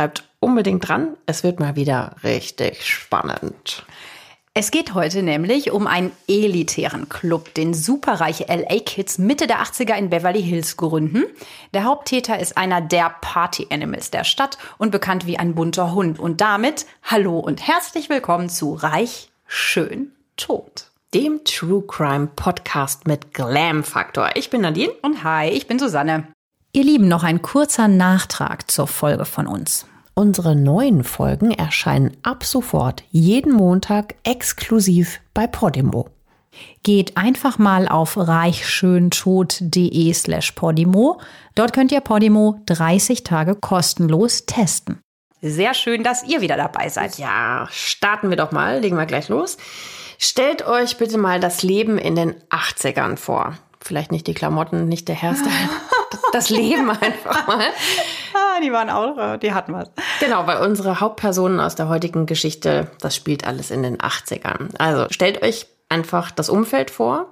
Bleibt unbedingt dran. Es wird mal wieder richtig spannend. Es geht heute nämlich um einen elitären Club, den superreiche LA Kids Mitte der 80er in Beverly Hills gründen. Der Haupttäter ist einer der Party Animals der Stadt und bekannt wie ein bunter Hund. Und damit hallo und herzlich willkommen zu Reich, Schön, Tot. Dem True Crime Podcast mit Glam Faktor. Ich bin Nadine. Und hi, ich bin Susanne. Ihr Lieben, noch ein kurzer Nachtrag zur Folge von uns. Unsere neuen Folgen erscheinen ab sofort jeden Montag exklusiv bei Podimo. Geht einfach mal auf reichschöntod.de slash Podimo. Dort könnt ihr Podimo 30 Tage kostenlos testen. Sehr schön, dass ihr wieder dabei seid. Ja, starten wir doch mal, legen wir gleich los. Stellt euch bitte mal das Leben in den 80ern vor. Vielleicht nicht die Klamotten, nicht der Hairstyle. das Leben einfach mal. Die waren auch, die hatten was. Genau, weil unsere Hauptpersonen aus der heutigen Geschichte, das spielt alles in den 80ern. Also stellt euch einfach das Umfeld vor.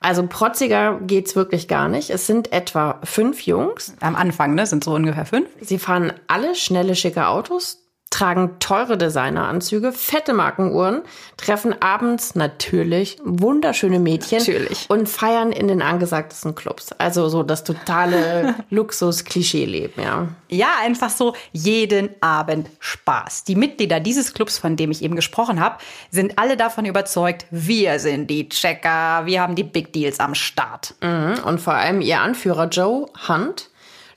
Also protziger geht's wirklich gar nicht. Es sind etwa fünf Jungs. Am Anfang, ne? Sind so ungefähr fünf. Sie fahren alle schnelle, schicke Autos, tragen teure Designeranzüge, fette Markenuhren, treffen abends natürlich wunderschöne Mädchen natürlich. und feiern in den angesagtesten Clubs. Also so das totale Luxus-Klischee-Leben, ja. Ja, einfach so jeden Abend Spaß. Die Mitglieder dieses Clubs, von dem ich eben gesprochen habe, sind alle davon überzeugt, wir sind die Checker, wir haben die Big Deals am Start. Mhm. Und vor allem ihr Anführer Joe Hunt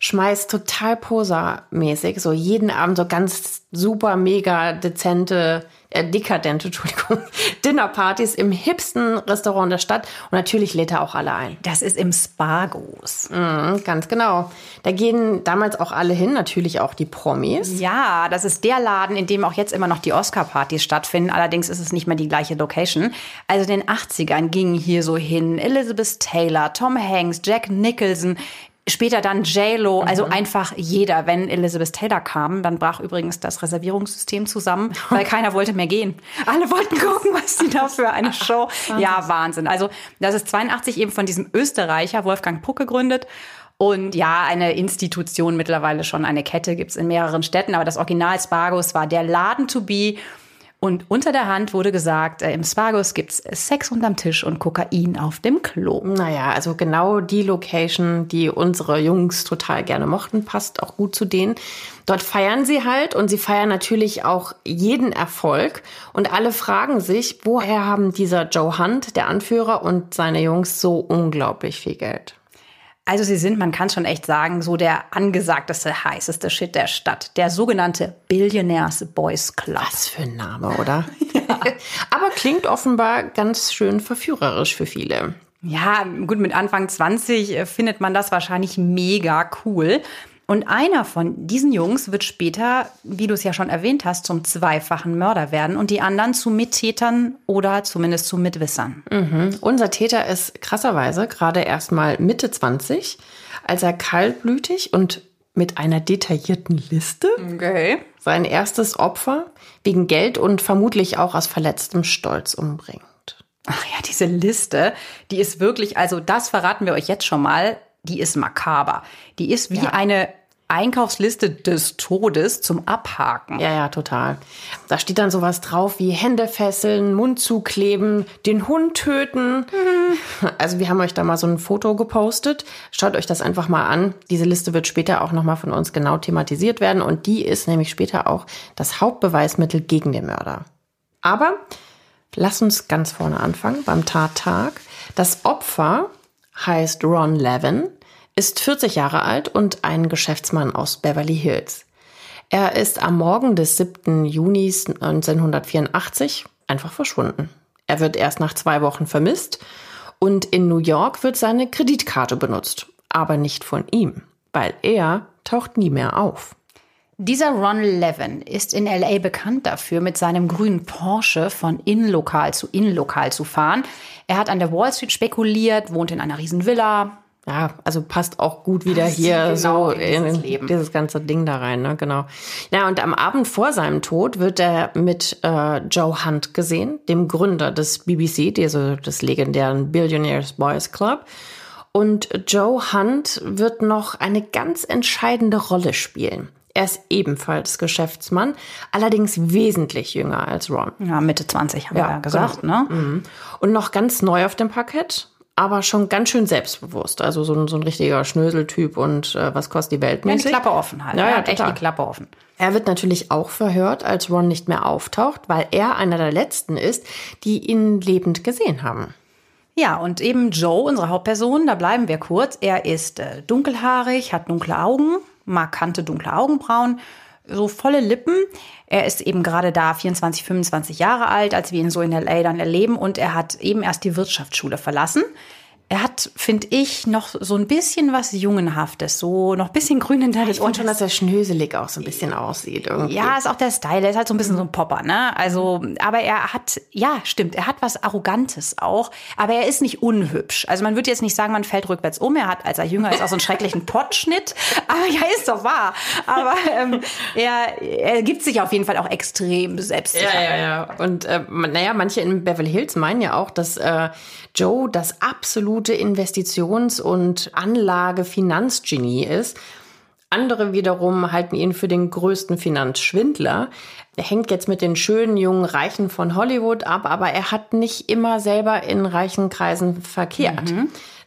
schmeißt total posermäßig so jeden Abend so ganz super mega dezente, äh, dekadente, Entschuldigung, Dinnerpartys im hipsten Restaurant der Stadt und natürlich lädt er auch alle ein. Das ist im Spargos. Mhm, ganz genau. Da gehen damals auch alle hin, natürlich auch die Promis. Ja, das ist der Laden, in dem auch jetzt immer noch die Oscar-Partys stattfinden. Allerdings ist es nicht mehr die gleiche Location. Also in den 80ern gingen hier so hin Elizabeth Taylor, Tom Hanks, Jack Nicholson, Später dann J-Lo, also mhm. einfach jeder. Wenn Elizabeth Taylor kam, dann brach übrigens das Reservierungssystem zusammen, weil keiner wollte mehr gehen. Alle wollten gucken, was die da für eine Show. Ja, Wahnsinn. Also das ist 82 eben von diesem Österreicher Wolfgang Puck gegründet. Und ja, eine Institution mittlerweile schon, eine Kette gibt's in mehreren Städten, aber das Original Spargos war der Laden to be. Und unter der Hand wurde gesagt, äh, im Spargus gibt's Sex unterm Tisch und Kokain auf dem Klo. Naja, also genau die Location, die unsere Jungs total gerne mochten, passt auch gut zu denen. Dort feiern sie halt und sie feiern natürlich auch jeden Erfolg. Und alle fragen sich, woher haben dieser Joe Hunt, der Anführer, und seine Jungs so unglaublich viel Geld? Also sie sind, man kann schon echt sagen, so der angesagteste, heißeste Shit der Stadt. Der sogenannte Billionaires Boys Club. Was für ein Name, oder? ja. Aber klingt offenbar ganz schön verführerisch für viele. Ja, gut, mit Anfang 20 äh, findet man das wahrscheinlich mega cool. Und einer von diesen Jungs wird später, wie du es ja schon erwähnt hast, zum zweifachen Mörder werden und die anderen zu Mittätern oder zumindest zu Mitwissern. Mhm. Unser Täter ist krasserweise gerade erst mal Mitte 20, als er kaltblütig und mit einer detaillierten Liste okay. sein erstes Opfer wegen Geld und vermutlich auch aus verletztem Stolz umbringt. Ach ja, diese Liste, die ist wirklich, also das verraten wir euch jetzt schon mal, die ist makaber. Die ist wie ja. eine Einkaufsliste des Todes zum Abhaken. Ja, ja, total. Da steht dann sowas drauf wie Hände fesseln, Mund zukleben, den Hund töten. Mhm. Also wir haben euch da mal so ein Foto gepostet. Schaut euch das einfach mal an. Diese Liste wird später auch nochmal von uns genau thematisiert werden und die ist nämlich später auch das Hauptbeweismittel gegen den Mörder. Aber lass uns ganz vorne anfangen beim Tattag. Das Opfer heißt Ron Levin, ist 40 Jahre alt und ein Geschäftsmann aus Beverly Hills. Er ist am Morgen des 7. Juni 1984 einfach verschwunden. Er wird erst nach zwei Wochen vermisst und in New York wird seine Kreditkarte benutzt. Aber nicht von ihm, weil er taucht nie mehr auf. Dieser Ron Levin ist in LA bekannt dafür, mit seinem grünen Porsche von Innenlokal zu Innenlokal zu fahren. Er hat an der Wall Street spekuliert, wohnt in einer riesen Villa. Ja, also passt auch gut wieder hier genau so in dieses in, Leben. dieses ganze Ding da rein, ne? Genau. Ja, und am Abend vor seinem Tod wird er mit äh, Joe Hunt gesehen, dem Gründer des BBC, also des legendären Billionaires Boys Club. Und Joe Hunt wird noch eine ganz entscheidende Rolle spielen. Er ist ebenfalls Geschäftsmann, allerdings wesentlich jünger als Ron. Ja, Mitte 20 haben Ja, wir ja gesagt, ne? Und noch ganz neu auf dem Parkett, aber schon ganz schön selbstbewusst. Also so ein, so ein richtiger Schnöseltyp und äh, was kostet die Welt Ja, die. Klappe offen halt. Ja, ja, echt total. die Klappe offen. Er wird natürlich auch verhört, als Ron nicht mehr auftaucht, weil er einer der Letzten ist, die ihn lebend gesehen haben. Ja, und eben Joe, unsere Hauptperson, da bleiben wir kurz. Er ist äh, dunkelhaarig, hat dunkle Augen, markante dunkle Augenbrauen, so volle Lippen. Er ist eben gerade da 24, 25 Jahre alt, als wir ihn so in LA dann erleben und er hat eben erst die Wirtschaftsschule verlassen. Er hat, finde ich, noch so ein bisschen was Jungenhaftes, so noch ein bisschen grün hinter den Ich finde schon, dass er schnöselig auch so ein bisschen aussieht. Irgendwie. Ja, ist auch der Style. Er ist halt so ein bisschen so ein Popper, ne? Also, aber er hat, ja, stimmt, er hat was Arrogantes auch, aber er ist nicht unhübsch. Also man würde jetzt nicht sagen, man fällt rückwärts um. Er hat, als er jünger ist, auch so einen schrecklichen Pottschnitt. Aber ja, ist doch wahr. Aber ähm, er, er gibt sich auf jeden Fall auch extrem selbstsicher. Ja, ja, ja. Und äh, naja, manche in Beverly Hills meinen ja auch, dass äh, Joe das absolute Investitions- und Anlage-Finanzgenie ist. Andere wiederum halten ihn für den größten Finanzschwindler. Er hängt jetzt mit den schönen jungen Reichen von Hollywood ab, aber er hat nicht immer selber in reichen Kreisen verkehrt.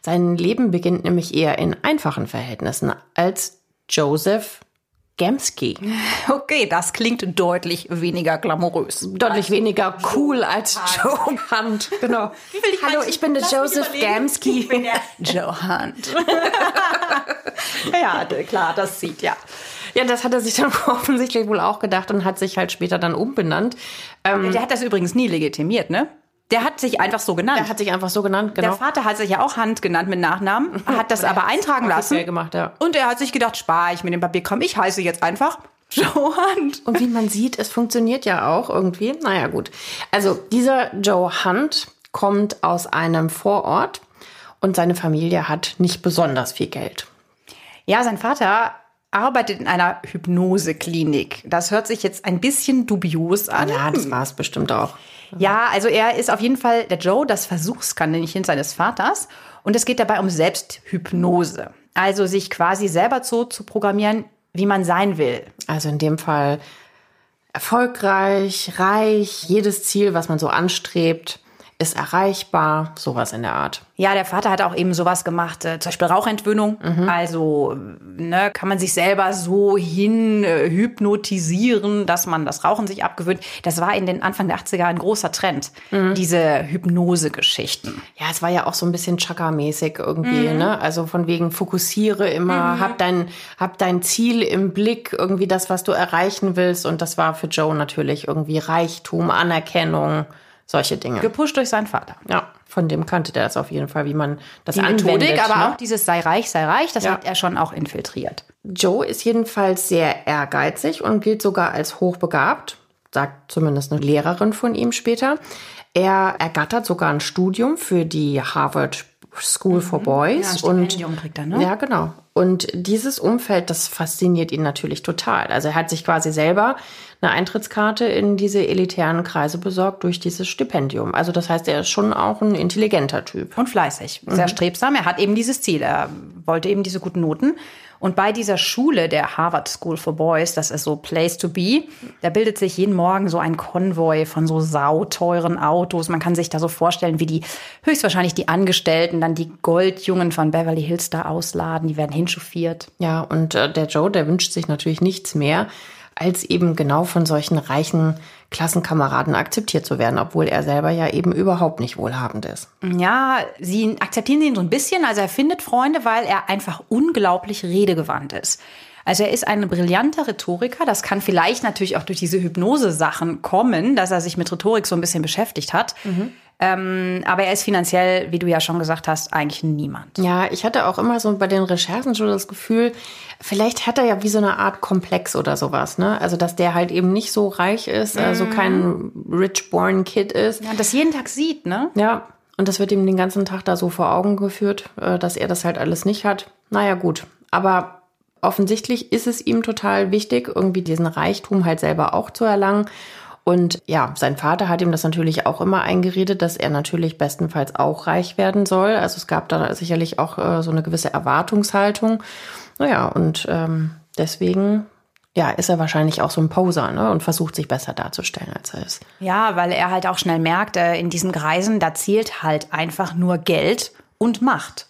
Sein Leben beginnt nämlich eher in einfachen Verhältnissen als Joseph Gamsky. Okay, das klingt deutlich weniger glamourös. deutlich weniger cool als Joe Hunt. Genau. Hallo, ich bin der Joseph Gamsky. Joe Hunt. ja, klar, das sieht ja. Ja, das hat er sich dann offensichtlich wohl auch gedacht und hat sich halt später dann umbenannt. Ähm, Der hat das übrigens nie legitimiert, ne? Der hat sich einfach so genannt. er hat sich einfach so genannt, genau. Der Vater hat sich ja auch Hand genannt mit Nachnamen, hat das aber eintragen lassen. gemacht, ja. Und er hat sich gedacht, spar ich mit dem Papierkram, ich heiße jetzt einfach Joe Hunt. Und wie man sieht, es funktioniert ja auch irgendwie. Naja, gut. Also dieser Joe Hunt kommt aus einem Vorort und seine Familie hat nicht besonders viel Geld. Ja, sein Vater arbeitet in einer Hypnoseklinik. Das hört sich jetzt ein bisschen dubios an. Ja, das war es bestimmt auch. Ja, also er ist auf jeden Fall der Joe, das Versuchskaninchen seines Vaters. Und es geht dabei um Selbsthypnose. Also sich quasi selber so zu programmieren, wie man sein will. Also in dem Fall erfolgreich, reich, jedes Ziel, was man so anstrebt, ist erreichbar, sowas in der Art. Ja, der Vater hat auch eben sowas gemacht, äh, zum Beispiel Rauchentwöhnung. Also ne, kann man sich selber so hin äh, hypnotisieren, dass man das Rauchen sich abgewöhnt. Das war in den Anfang der 80er ein großer Trend, diese Hypnose-Geschichten. Ja, es war ja auch so ein bisschen Chaka-mäßig irgendwie, ne? Also von wegen fokussiere immer, hab dein, hab dein Ziel im Blick, irgendwie das, was du erreichen willst. Und das war für Joe natürlich irgendwie Reichtum, Anerkennung, solche Dinge. Gepusht durch seinen Vater. Ja, von dem kannte der das auf jeden Fall, wie man das Die anwendet. Methodik, aber ne? auch dieses sei reich, sei reich, das Ja. hat er schon auch infiltriert. Joe ist jedenfalls sehr ehrgeizig und gilt sogar als hochbegabt, sagt zumindest eine Lehrerin von ihm später. Er ergattert sogar ein Studium für die Harvard School for Boys Ja, und er, ne? ja genau. Und dieses Umfeld, das fasziniert ihn natürlich total. Also er hat sich quasi selber eine Eintrittskarte in diese elitären Kreise besorgt durch dieses Stipendium. Also das heißt, er ist schon auch ein intelligenter Typ. Und fleißig, sehr strebsam. Er hat eben dieses Ziel. Er wollte eben diese guten Noten. Und bei dieser Schule, der Harvard School for Boys, das ist so Place to be, da bildet sich jeden Morgen so ein Konvoi von so sauteuren Autos. Man kann sich da so vorstellen, wie die höchstwahrscheinlich die Angestellten dann die Goldjungen von Beverly Hills da ausladen. Die werden hinchauffiert. Ja, und äh, der Joe, der wünscht sich natürlich nichts mehr, als eben genau von solchen reichen Klassenkameraden akzeptiert zu werden, obwohl er selber ja eben überhaupt nicht wohlhabend ist. Ja, sie akzeptieren ihn so ein bisschen. Also er findet Freunde, weil er einfach unglaublich redegewandt ist. Also er ist ein brillanter Rhetoriker. Das kann vielleicht natürlich auch durch diese Hypnose-Sachen kommen, dass er sich mit Rhetorik so ein bisschen beschäftigt hat. Mhm. Ähm, aber er ist finanziell, wie du ja schon gesagt hast, eigentlich niemand. Ja, ich hatte auch immer so bei den Recherchen schon das Gefühl, vielleicht hat er ja wie so eine Art Komplex oder sowas, ne? Also, dass der halt eben nicht so reich ist, mm. also kein rich-born Kid ist. Ja, das jeden Tag sieht, ne? Ja. Und das wird ihm den ganzen Tag da so vor Augen geführt, äh, dass er das halt alles nicht hat. Naja, gut. Aber offensichtlich ist es ihm total wichtig, irgendwie diesen Reichtum halt selber auch zu erlangen. Und ja, sein Vater hat ihm das natürlich auch immer eingeredet, dass er natürlich bestenfalls auch reich werden soll. Also es gab da sicherlich auch äh, so eine gewisse Erwartungshaltung. Naja, und ähm, deswegen ja, ist er wahrscheinlich auch so ein Poser ne? und versucht sich besser darzustellen, als er ist. Ja, weil er halt auch schnell merkt, äh, in diesen Kreisen, da zählt halt einfach nur Geld und Macht.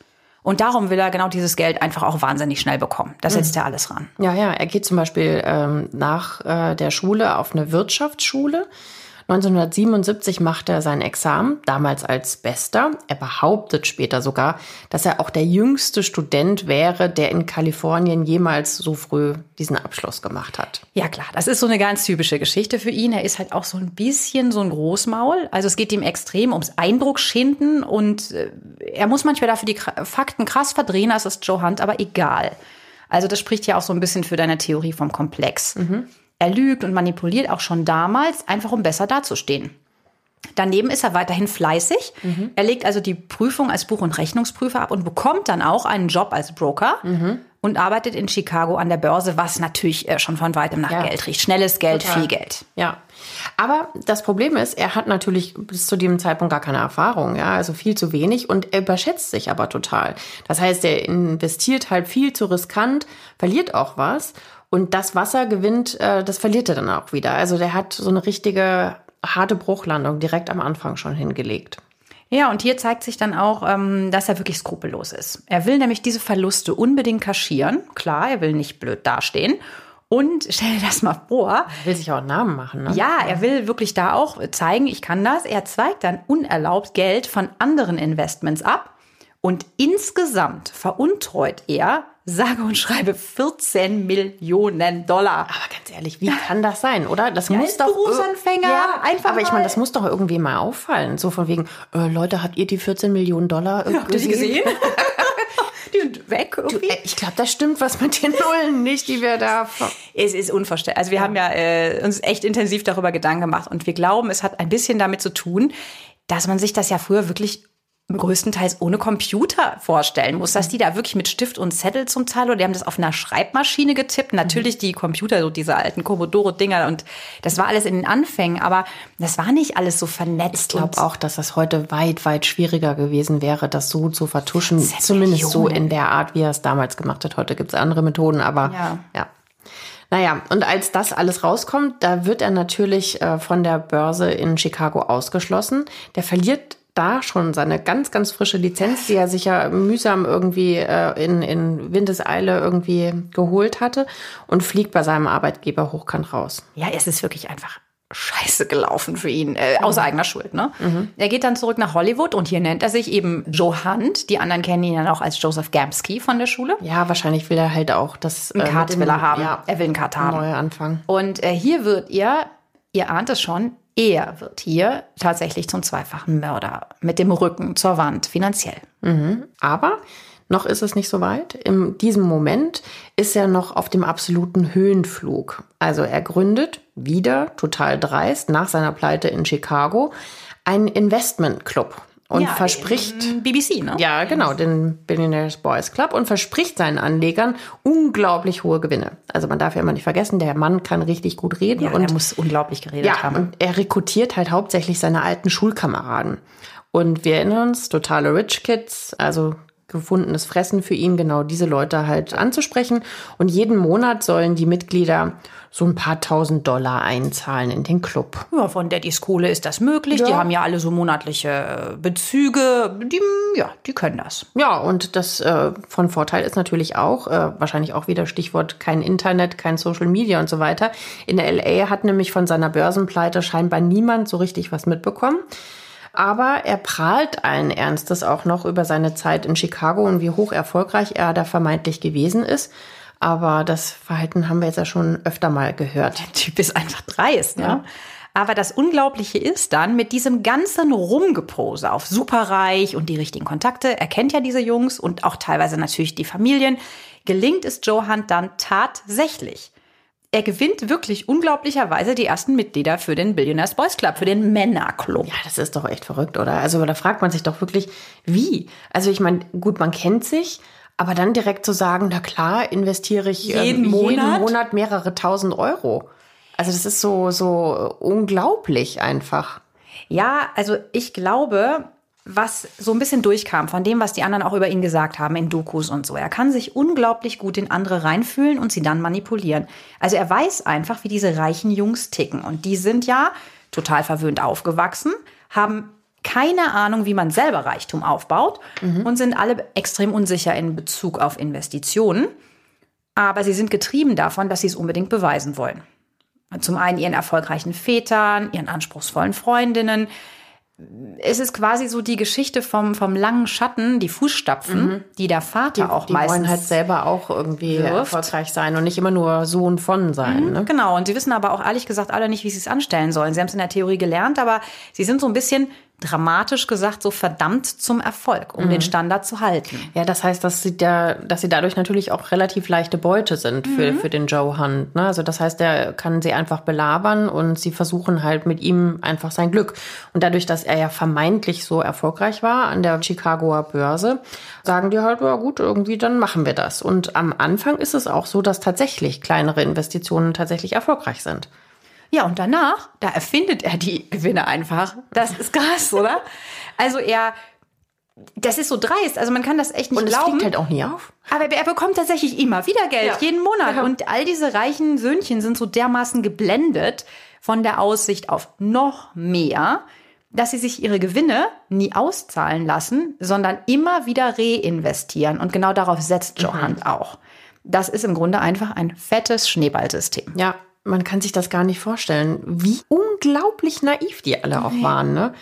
Und darum will er genau dieses Geld einfach auch wahnsinnig schnell bekommen. Da setzt mhm. er alles ran. Ja, ja, er geht zum Beispiel ähm, nach äh, der Schule auf eine Wirtschaftsschule 1977 macht er sein Examen, damals als Bester. Er behauptet später sogar, dass er auch der jüngste Student wäre, der in Kalifornien jemals so früh diesen Abschluss gemacht hat. Ja klar, das ist so eine ganz typische Geschichte für ihn. Er ist halt auch so ein bisschen so ein Großmaul. Also es geht ihm extrem ums Eindrucksschinden und äh, er muss manchmal dafür die Fakten krass verdrehen, als ist Joe Hunt, aber egal. Also das spricht ja auch so ein bisschen für deine Theorie vom Komplex. Mhm. Er lügt und manipuliert auch schon damals, einfach um besser dazustehen. Daneben ist er weiterhin fleißig. Mhm. Er legt also die Prüfung als Buch- und Rechnungsprüfer ab und bekommt dann auch einen Job als Broker mhm. und arbeitet in Chicago an der Börse, was natürlich äh, schon von weitem nach ja. Geld riecht. Schnelles Geld, Total. viel Geld. Ja. Aber das Problem ist, er hat natürlich bis zu dem Zeitpunkt gar keine Erfahrung, ja, also viel zu wenig und er überschätzt sich aber total. Das heißt, er investiert halt viel zu riskant, verliert auch was und das Wasser gewinnt, äh, das verliert er dann auch wieder. Also der hat so eine richtige harte Bruchlandung direkt am Anfang schon hingelegt. Ja, und hier zeigt sich dann auch, ähm, dass er wirklich skrupellos ist. Er will nämlich diese Verluste unbedingt kaschieren. Klar, er will nicht blöd dastehen. Und stell dir das mal vor. Er will sich auch einen Namen machen, ne? Ja, er will wirklich da auch zeigen, ich kann das. Er zweigt dann unerlaubt Geld von anderen Investments ab. Und insgesamt veruntreut er sage und schreibe 14 Millionen Dollar. Aber ganz ehrlich, wie kann das sein, oder? Das ja, muss doch Berufsanfänger, ja, einfach. Aber ich meine, das muss doch irgendwie mal auffallen, so von wegen, äh, Leute, habt ihr die 14 Millionen Dollar äh, ja, habt gesehen? gesehen? die sind weg irgendwie. Du, äh, ich glaube, das stimmt was mit den Nullen nicht, die wir da. Es ist unvorstellbar. Also wir ja. haben ja äh, uns echt intensiv darüber Gedanken gemacht und wir glauben, es hat ein bisschen damit zu tun, dass man sich das ja früher wirklich größtenteils ohne Computer vorstellen muss, dass die da wirklich mit Stift und Zettel zum Teil oder die haben das auf einer Schreibmaschine getippt. Natürlich die Computer, so diese alten Commodore-Dinger und das war alles in den Anfängen, aber das war nicht alles so vernetzt. Ich glaube auch, dass das heute weit, weit schwieriger gewesen wäre, das so zu vertuschen. Zumindest so in der Art, wie er es damals gemacht hat. Heute gibt es andere Methoden, aber ja. ja. Naja, und als das alles rauskommt, da wird er natürlich äh, von der Börse in Chicago ausgeschlossen. Der verliert da schon seine ganz, ganz frische Lizenz, die er sich ja mühsam irgendwie äh, in, in Windeseile irgendwie geholt hatte und fliegt bei seinem Arbeitgeber hochkant raus. Ja, es ist wirklich einfach scheiße gelaufen für ihn, äh, aus mhm. eigener Schuld. Ne? Mhm. Er geht dann zurück nach Hollywood und hier nennt er sich eben Joe Hunt. Die anderen kennen ihn dann auch als Joseph Gamsky von der Schule. Ja, wahrscheinlich will er halt auch das. Ein äh, Cut will er haben. Ja, er will einen Cut haben. Neue Anfang. Und äh, hier wird ihr, ihr ahnt es schon, er wird hier tatsächlich zum zweifachen Mörder mit dem Rücken zur Wand finanziell. Mhm. Aber noch ist es nicht so weit. In diesem Moment ist er noch auf dem absoluten Höhenflug. Also er gründet wieder total dreist nach seiner Pleite in Chicago einen Investmentclub und ja, verspricht BBC, ne? Ja, genau, den Billionaires Boys Club und verspricht seinen Anlegern unglaublich hohe Gewinne. Also man darf ja immer nicht vergessen, der Mann kann richtig gut reden ja, und er muss unglaublich geredet ja, haben. Und er rekrutiert halt hauptsächlich seine alten Schulkameraden. Und wir erinnern uns, totale Rich Kids, also gefundenes Fressen für ihn, genau diese Leute halt anzusprechen. Und jeden Monat sollen die Mitglieder so ein paar tausend Dollar einzahlen in den Club. Ja, von Daddys Kohle ist das möglich. Ja. Die haben ja alle so monatliche äh, Bezüge. Die, ja, die können das. Ja, und das äh, von Vorteil ist natürlich auch, äh, wahrscheinlich auch wieder Stichwort kein Internet, kein Social Media und so weiter. In der LA hat nämlich von seiner Börsenpleite scheinbar niemand so richtig was mitbekommen. Aber er prahlt allen Ernstes auch noch über seine Zeit in Chicago und wie hoch erfolgreich er da vermeintlich gewesen ist. Aber das Verhalten haben wir jetzt ja schon öfter mal gehört. Der Typ ist einfach dreist, ne? Ja. Aber das Unglaubliche ist dann, mit diesem ganzen Rumgepose auf superreich und die richtigen Kontakte, er kennt ja diese Jungs und auch teilweise natürlich die Familien, gelingt es Joe Hunt dann tatsächlich. Er gewinnt wirklich unglaublicherweise die ersten Mitglieder für den Billionaires Boys Club, für den Männerclub. Ja, das ist doch echt verrückt, oder? Also da fragt man sich doch wirklich, wie? Also ich meine, gut, man kennt sich, aber dann direkt zu sagen, na klar, investiere ich jeden, ähm, Monat? jeden Monat mehrere tausend Euro. Also das ist so, so unglaublich einfach. Ja, also ich glaube, was so ein bisschen durchkam von dem, was die anderen auch über ihn gesagt haben in Dokus und so. Er kann sich unglaublich gut in andere reinfühlen und sie dann manipulieren. Also er weiß einfach, wie diese reichen Jungs ticken. Und die sind ja total verwöhnt aufgewachsen, haben keine Ahnung, wie man selber Reichtum aufbaut mhm. und sind alle extrem unsicher in Bezug auf Investitionen. Aber sie sind getrieben davon, dass sie es unbedingt beweisen wollen. Zum einen ihren erfolgreichen Vätern, ihren anspruchsvollen Freundinnen. Es ist quasi so die Geschichte vom, vom langen Schatten, die Fußstapfen, mhm. die der Vater die, auch die meistens. Die wollen halt selber auch irgendwie wirft. erfolgreich sein und nicht immer nur Sohn von sein. Mhm, ne? Genau. Und sie wissen aber auch ehrlich gesagt alle nicht, wie sie es anstellen sollen. Sie haben es in der Theorie gelernt, aber sie sind so ein bisschen dramatisch gesagt so verdammt zum Erfolg, um mhm. den Standard zu halten. Ja, das heißt, dass sie da, dass sie dadurch natürlich auch relativ leichte Beute sind für, mhm. für den Joe Hunt. Ne? Also das heißt, er kann sie einfach belabern und sie versuchen halt mit ihm einfach sein Glück. Und dadurch, dass er ja vermeintlich so erfolgreich war an der Chicagoer Börse, sagen die halt, ja gut, irgendwie dann machen wir das. Und am Anfang ist es auch so, dass tatsächlich kleinere Investitionen tatsächlich erfolgreich sind. Ja, und danach, da erfindet er die Gewinne einfach. Das ist krass, oder? Also er, das ist so dreist. Also man kann das echt nicht und glauben. Und es halt auch nie auf. Aber er bekommt tatsächlich immer wieder Geld, ja. jeden Monat. Ja. Und all diese reichen Söhnchen sind so dermaßen geblendet von der Aussicht auf noch mehr, dass sie sich ihre Gewinne nie auszahlen lassen, sondern immer wieder reinvestieren. Und genau darauf setzt Johann mhm. auch. Das ist im Grunde einfach ein fettes Schneeballsystem. Ja, man kann sich das gar nicht vorstellen, wie unglaublich naiv die alle auch waren. Ne?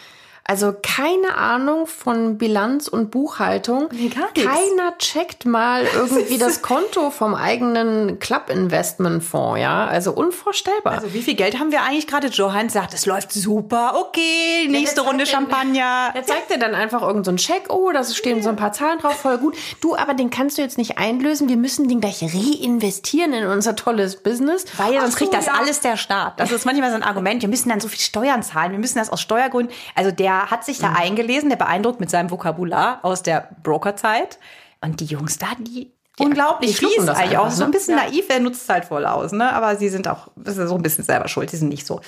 Also keine Ahnung von Bilanz und Buchhaltung. Gar nichts. Keiner checkt mal irgendwie das Konto vom eigenen Club Investment Fonds, ja? Also unvorstellbar. Also wie viel Geld haben wir eigentlich gerade? Johann sagt, es läuft super. Okay, nächste ja, Runde Champagner. Er zeigt dir dann einfach irgendeinen so Check. Oh, da stehen so ein paar Zahlen drauf, voll gut. Du, aber den kannst du jetzt nicht einlösen. Wir müssen den gleich reinvestieren in unser tolles Business. Weil sonst so, kriegt das ja. alles der Staat. Das ist manchmal so ein Argument. Wir müssen dann so viel Steuern zahlen. Wir müssen das aus Steuergründen. Also der hat sich da mhm. eingelesen, der beeindruckt mit seinem Vokabular aus der Brokerzeit. Und die Jungs da, die ja, unglaublich fies das eigentlich auch. Ne? So ein bisschen ja. naiv, er nutzt es halt voll aus, ne? Aber sie sind auch so ein bisschen selber schuld. Sie sind nicht so.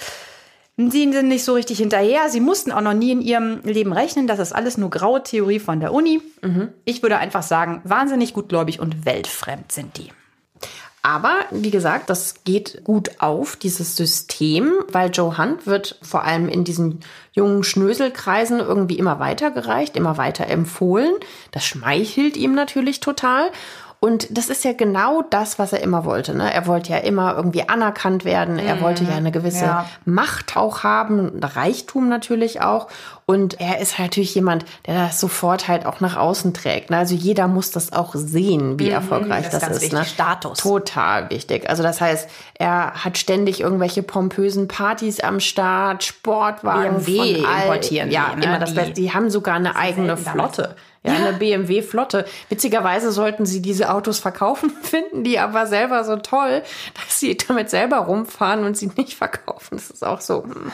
Sie sind nicht so richtig hinterher. Sie mussten auch noch nie in ihrem Leben rechnen. Das ist alles nur graue Theorie von der Uni. Mhm. Ich würde einfach sagen, wahnsinnig gutgläubig und weltfremd sind die. Aber wie gesagt, das geht gut auf, dieses System, weil Joe Hunt wird vor allem in diesen jungen Schnöselkreisen irgendwie immer weitergereicht, immer weiter empfohlen. Das schmeichelt ihm natürlich total. Und das ist ja genau das, was er immer wollte. Ne? Er wollte ja immer irgendwie anerkannt werden. Er mhm. wollte ja eine gewisse ja. Macht auch haben, Reichtum natürlich auch. Und er ist halt natürlich jemand, der das sofort halt auch nach außen trägt. Ne? Also jeder muss das auch sehen, wie mhm, erfolgreich das, das ist. Wichtig, ne? Status. Total wichtig. Also das heißt, er hat ständig irgendwelche pompösen Partys am Start, Sportwagen BMW von all, importieren. Ja, die, ne? immer das Beste. Die haben sogar eine eigene Flotte. Ja, eine BMW-Flotte. Witzigerweise sollten sie diese Autos verkaufen, finden die aber selber so toll, dass sie damit selber rumfahren und sie nicht verkaufen. Das ist auch so, hm,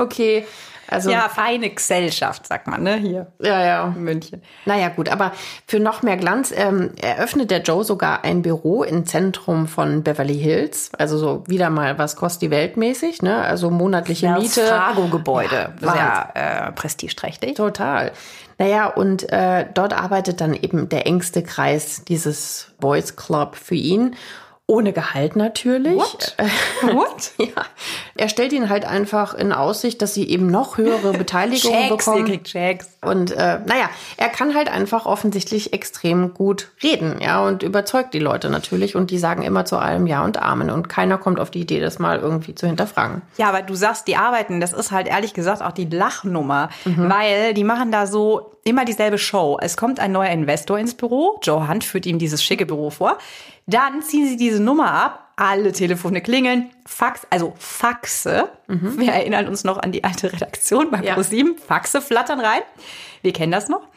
okay. Also, ja, feine Gesellschaft, sagt man, ne, hier. Ja, ja. In München. Naja, gut, aber für noch mehr Glanz ähm, eröffnet der Joe sogar ein Büro im Zentrum von Beverly Hills. Also so wieder mal was kostet die Welt mäßig, ne? Also monatliche ja, Miete. Fargo-Gebäude. Ja, Sehr äh, prestigeträchtig. Total. Naja, und äh, dort arbeitet dann eben der engste Kreis dieses Boys Club für ihn. Ohne Gehalt natürlich. What? What? ja. Er stellt ihnen halt einfach in Aussicht, dass sie eben noch höhere Beteiligungen Checks, bekommen. kriegt Checks. Und äh, naja, er kann halt einfach offensichtlich extrem gut reden, ja, und überzeugt die Leute natürlich und die sagen immer zu allem Ja und Amen und keiner kommt auf die Idee, das mal irgendwie zu hinterfragen. Ja, aber du sagst, die arbeiten, das ist halt ehrlich gesagt auch die Lachnummer, weil die machen da so immer dieselbe Show. Es kommt ein neuer Investor ins Büro, Joe Hunt führt ihm dieses schicke Büro vor, dann ziehen sie diese Nummer ab, alle Telefone klingeln, Fax, also Faxe, wir erinnern uns noch an die alte Redaktion bei Ja. ProSieben, Faxe flattern rein, wir kennen das noch.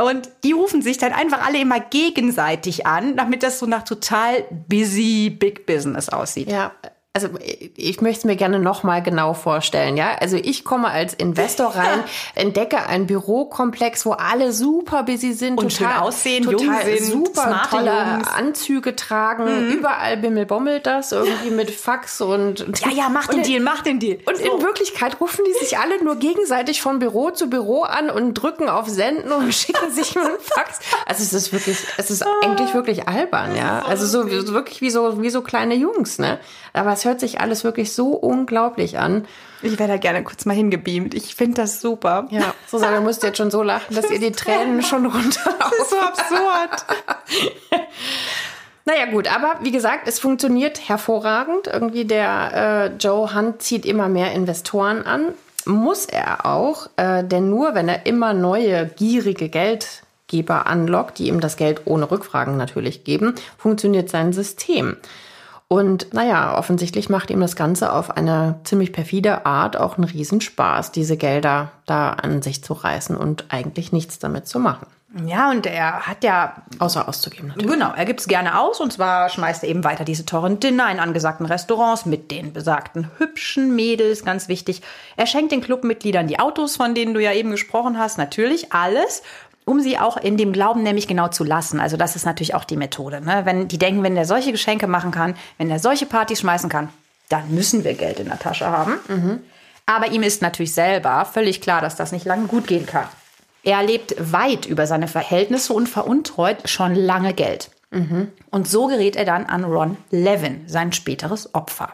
Und die rufen sich dann einfach alle immer gegenseitig an, damit das so nach total busy Big Business aussieht. Ja, also ich möchte es mir gerne noch mal genau vorstellen, ja. Also ich komme als Investor rein, entdecke einen Bürokomplex, wo alle super busy sind, Und schön aussehen, jung total sind, super tolle Jungs. Mhm. Anzüge tragen, überall bimmelbommelt das irgendwie mit Fax und Ja, ja, mach den Deal, mach den Deal. Und in Wirklichkeit rufen die sich alle nur gegenseitig von Büro zu Büro an und drücken auf Senden und schicken sich einen Fax. Also es ist wirklich, es ist eigentlich wirklich albern, ja. Also so, so wirklich wie so, wie so kleine Jungs, ne? Aber es hört sich alles wirklich so unglaublich an. Ich wäre da gerne kurz mal hingebeamt. Ich finde das super. Ja, Susanne, du musst jetzt schon so lachen, dass ihr die Tränen schon runterlaufen. Das ist so absurd. Naja gut, aber wie gesagt, es funktioniert hervorragend. Irgendwie der äh, Joe Hunt zieht immer mehr Investoren an. Muss er auch, äh, denn nur wenn er immer neue gierige Geldgeber anlockt, die ihm das Geld ohne Rückfragen natürlich geben, funktioniert sein System. Und naja, offensichtlich macht ihm das Ganze auf eine ziemlich perfide Art auch einen Riesenspaß, diese Gelder da an sich zu reißen und eigentlich nichts damit zu machen. Ja, und er hat ja, Außer auszugeben natürlich. genau, er gibt es gerne aus und zwar schmeißt er eben weiter diese teuren Dinner in angesagten Restaurants mit den besagten hübschen Mädels, ganz wichtig. Er schenkt den Clubmitgliedern die Autos, von denen du ja eben gesprochen hast, natürlich alles. Um sie auch in dem Glauben nämlich genau zu lassen. Also das ist natürlich auch die Methode. Ne? Wenn die denken, wenn der solche Geschenke machen kann, wenn der solche Partys schmeißen kann, dann müssen wir Geld in der Tasche haben. Aber ihm ist natürlich selber völlig klar, dass das nicht lange gut gehen kann. Er lebt weit über seine Verhältnisse und veruntreut schon lange Geld. Und so gerät er dann an Ron Levin, sein späteres Opfer.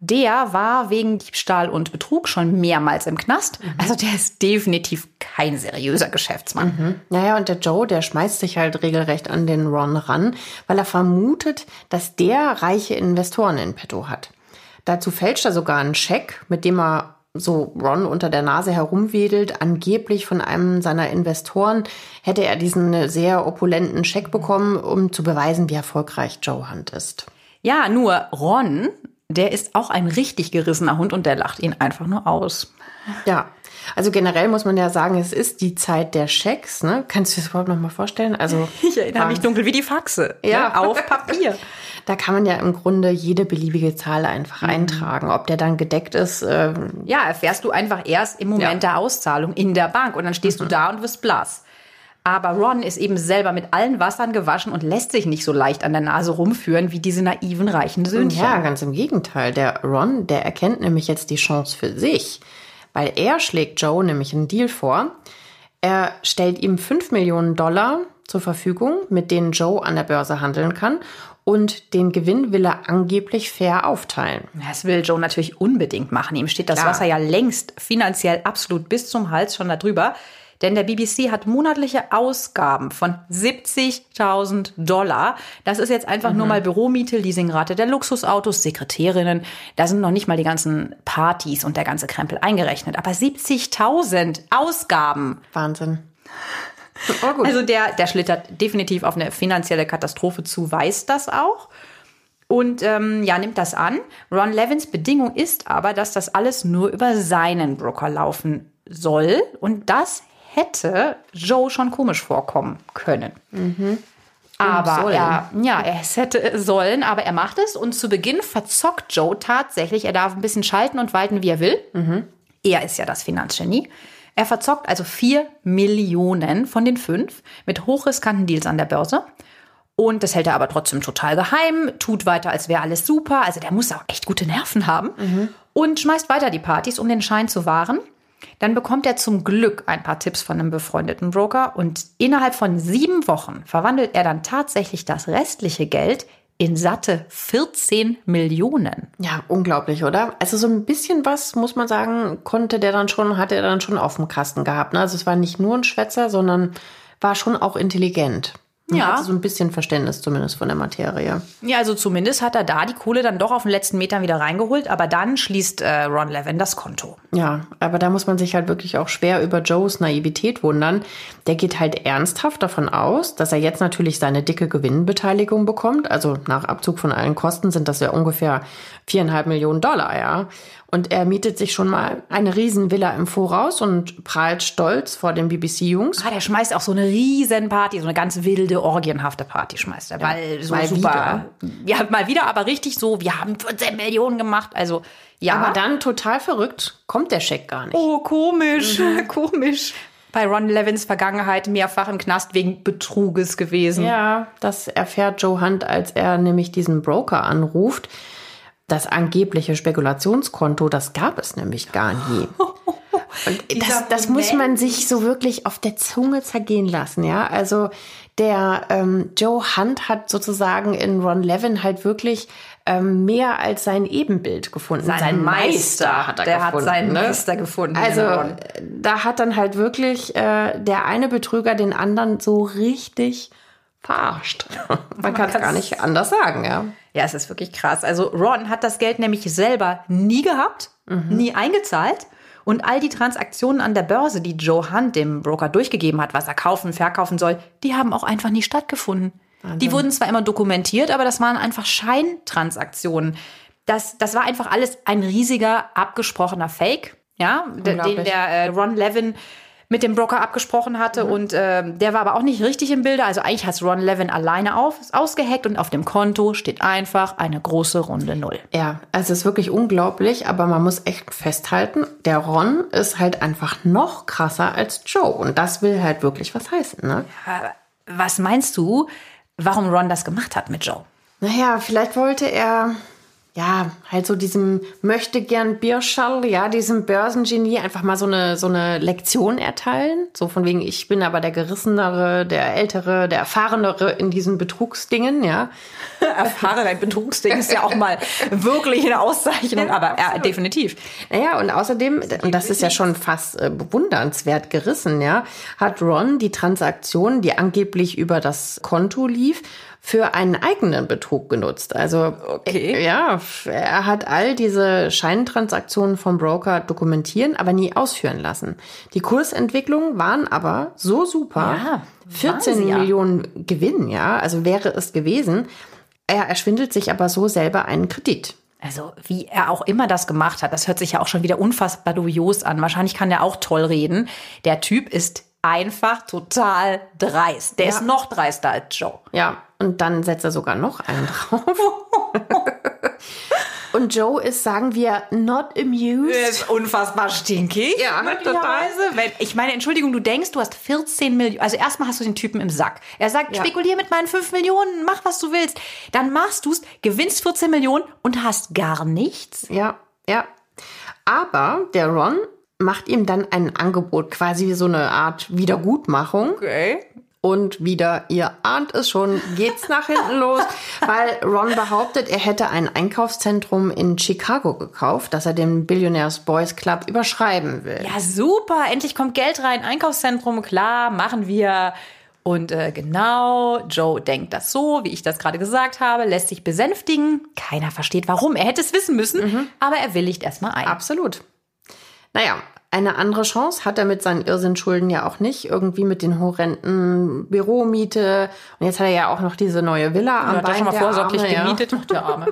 Der war wegen Diebstahl und Betrug schon mehrmals im Knast. Also der ist definitiv kein seriöser Geschäftsmann. Naja, und der Joe, der schmeißt sich halt regelrecht an den Ron ran, weil er vermutet, dass der reiche Investoren in petto hat. Dazu fälscht er sogar einen Scheck, mit dem er so Ron unter der Nase herumwedelt. Angeblich von einem seiner Investoren hätte er diesen sehr opulenten Scheck bekommen, um zu beweisen, wie erfolgreich Joe Hunt ist. Ja, nur Ron, der ist auch ein richtig gerissener Hund und der lacht ihn einfach nur aus. Ja, also generell muss man ja sagen, es ist die Zeit der Schecks. Ne? Kannst du dir das überhaupt noch mal vorstellen? Also Ich erinnere mich dunkel wie die Faxe. Ja. Ne? Auf Papier. Da kann man ja im Grunde jede beliebige Zahl einfach eintragen. Ob der dann gedeckt ist, äh, Ja, erfährst du einfach erst im Moment Ja. der Auszahlung in der Bank und dann stehst du da und wirst blass. Aber Ron ist eben selber mit allen Wassern gewaschen und lässt sich nicht so leicht an der Nase rumführen wie diese naiven reichen Söhnchen. ja, ganz im Gegenteil. Der Ron, der erkennt nämlich jetzt die Chance für sich. Weil er schlägt Joe nämlich einen Deal vor. Er stellt ihm 5 Millionen Dollar zur Verfügung, mit denen Joe an der Börse handeln kann. Und den Gewinn will er angeblich fair aufteilen. Das will Joe natürlich unbedingt machen. Ihm steht das Klar. Wasser ja längst finanziell absolut bis zum Hals schon darüber. Denn der BBC hat monatliche Ausgaben von 70.000 Dollar. Das ist jetzt einfach nur mal Büromiete, Leasingrate der Luxusautos, Sekretärinnen. Da sind noch nicht mal die ganzen Partys und der ganze Krempel eingerechnet. Aber 70.000 Ausgaben. Wahnsinn. Oh, gut. Also der, der schlittert definitiv auf eine finanzielle Katastrophe zu, weiß das auch. Und ähm, ja, nimmt das an. Ron Levins Bedingung ist aber, dass das alles nur über seinen Broker laufen soll. Und das hätte Joe schon komisch vorkommen können. Aber Sollen. er, ja, er es hätte sollen, aber er macht es. Und zu Beginn verzockt Joe tatsächlich. Er darf ein bisschen schalten und walten, wie er will. Er ist ja das Finanzgenie. Er verzockt also 4 Millionen von den fünf mit hochriskanten Deals an der Börse. Und das hält er aber trotzdem total geheim, tut weiter, als wäre alles super. Also der muss auch echt gute Nerven haben. Und schmeißt weiter die Partys, um den Schein zu wahren. Dann bekommt er zum Glück ein paar Tipps von einem befreundeten Broker und innerhalb von sieben Wochen verwandelt er dann tatsächlich das restliche Geld in satte 14 Millionen. Ja, unglaublich, oder? Also so ein bisschen was, muss man sagen, konnte der dann schon, hat er dann schon auf dem Kasten gehabt. Ne? Also es war nicht nur ein Schwätzer, sondern war schon auch intelligent. Ja. Hatte so ein bisschen Verständnis zumindest von der Materie. Ja, also zumindest hat er da die Kohle dann doch auf den letzten Metern wieder reingeholt, aber dann schließt äh, Ron Levin das Konto. Ja, aber da muss man sich halt wirklich auch schwer über Joes Naivität wundern. Der geht halt ernsthaft davon aus, dass er jetzt natürlich seine dicke Gewinnbeteiligung bekommt. Also nach Abzug von allen Kosten sind das ja ungefähr viereinhalb Millionen Dollar, ja. Und er mietet sich schon mal eine Riesenvilla im Voraus und prahlt stolz vor den BBC-Jungs. Ah, der schmeißt auch so eine riesen Party, so eine ganz wilde, orgienhafte Party schmeißt er. Weil so mal super. Ja, mal wieder, aber richtig so, wir haben 14 Millionen gemacht. Also, ja. Aber dann total verrückt kommt der Scheck gar nicht. Oh, komisch, komisch. Bei Ron Levins Vergangenheit mehrfach im Knast wegen Betruges gewesen. Ja, das erfährt Joe Hunt, als er nämlich diesen Broker anruft. Das angebliche Spekulationskonto, das gab es nämlich gar nie. Und das, das muss man sich so wirklich auf der Zunge zergehen lassen, ja. Also der ähm, Joe Hunt hat sozusagen in Ron Levin halt wirklich ähm, mehr als sein Ebenbild gefunden. Sein Meister hat er der hat gefunden. seinen ne? Meister gefunden, Also da hat dann halt wirklich äh, der eine Betrüger den anderen so richtig verarscht. Man kann es gar nicht anders sagen, ja. Ja, es ist wirklich krass. Also Ron hat das Geld nämlich selber nie gehabt, nie eingezahlt. Und all die Transaktionen an der Börse, die Joe Hunt dem Broker durchgegeben hat, was er kaufen, verkaufen soll, die haben auch einfach nie stattgefunden. Die wurden zwar immer dokumentiert, aber das waren einfach Scheintransaktionen. Das, das war einfach alles ein riesiger, abgesprochener Fake, ja, den der äh, Ron Levin mit dem Broker abgesprochen hatte. Und ähm, der war aber auch nicht richtig im Bilde. Also eigentlich hat es Ron Levin alleine auf, ausgeheckt und auf dem Konto steht einfach eine große runde Null. Ja, also es ist wirklich unglaublich, aber man muss echt festhalten, der Ron ist halt einfach noch krasser als Joe. Und das will halt wirklich was heißen, ne? Was meinst du, warum Ron das gemacht hat mit Joe? Naja, vielleicht wollte er, ja, halt so diesem möchte gern Bierschall, ja, diesem Börsengenie einfach mal so eine, so eine Lektion erteilen. So von wegen, ich bin aber der gerissenere, der ältere, der erfahrenere in diesen Betrugsdingen, ja. Erfahre dein Betrugsding ist ja auch mal wirklich eine Auszeichnung, aber ja, definitiv. Naja, und außerdem, und das ist ja schon fast äh, bewundernswert gerissen, ja, hat Ron die Transaktion, die angeblich über das Konto lief, für einen eigenen Betrug genutzt. Also Okay. ja, er hat all diese Scheintransaktionen vom Broker dokumentieren, aber nie ausführen lassen. Die Kursentwicklungen waren aber so super. Ja, 14 waren sie ja. Millionen Gewinn, ja, also wäre es gewesen. Er erschwindelt sich aber so selber einen Kredit. Also, wie er auch immer das gemacht hat, das hört sich ja auch schon wieder unfassbar dubios an. Wahrscheinlich kann er auch toll reden. Der Typ ist einfach total dreist. Der Ja. ist noch dreister als Joe. Ja, und dann setzt er sogar noch einen drauf. und Joe ist, sagen wir, not amused. Ist unfassbar stinkig. Ja, möglicherweise. Wenn, ich meine, Entschuldigung, du denkst, du hast 14 Millionen. Also erstmal hast du den Typen im Sack. Er sagt, Ja. spekulier mit meinen 5 Millionen, mach was du willst. Dann machst du's, gewinnst 14 Millionen und hast gar nichts. Ja, ja. Aber der Ron macht ihm dann ein Angebot, quasi so eine Art Wiedergutmachung. Okay. Und wieder, ihr ahnt es schon, geht's nach hinten los, weil Ron behauptet, er hätte ein Einkaufszentrum in Chicago gekauft, das er dem Billionaires Boys Club überschreiben will. Ja, super. Endlich kommt Geld rein. Einkaufszentrum, klar, machen wir. Und äh, genau, Joe denkt das so, wie ich das gerade gesagt habe, lässt sich besänftigen. Keiner versteht warum. Er hätte es wissen müssen, aber er willigt erstmal ein. Absolut. Naja, eine andere Chance hat er mit seinen Irrsinnschulden ja auch nicht. Irgendwie mit den horrenden Büromiete. Und jetzt hat er ja auch noch diese neue Villa am hat er Bein schon mal vorsorglich Arme, ja. gemietet. Ach, der Arme.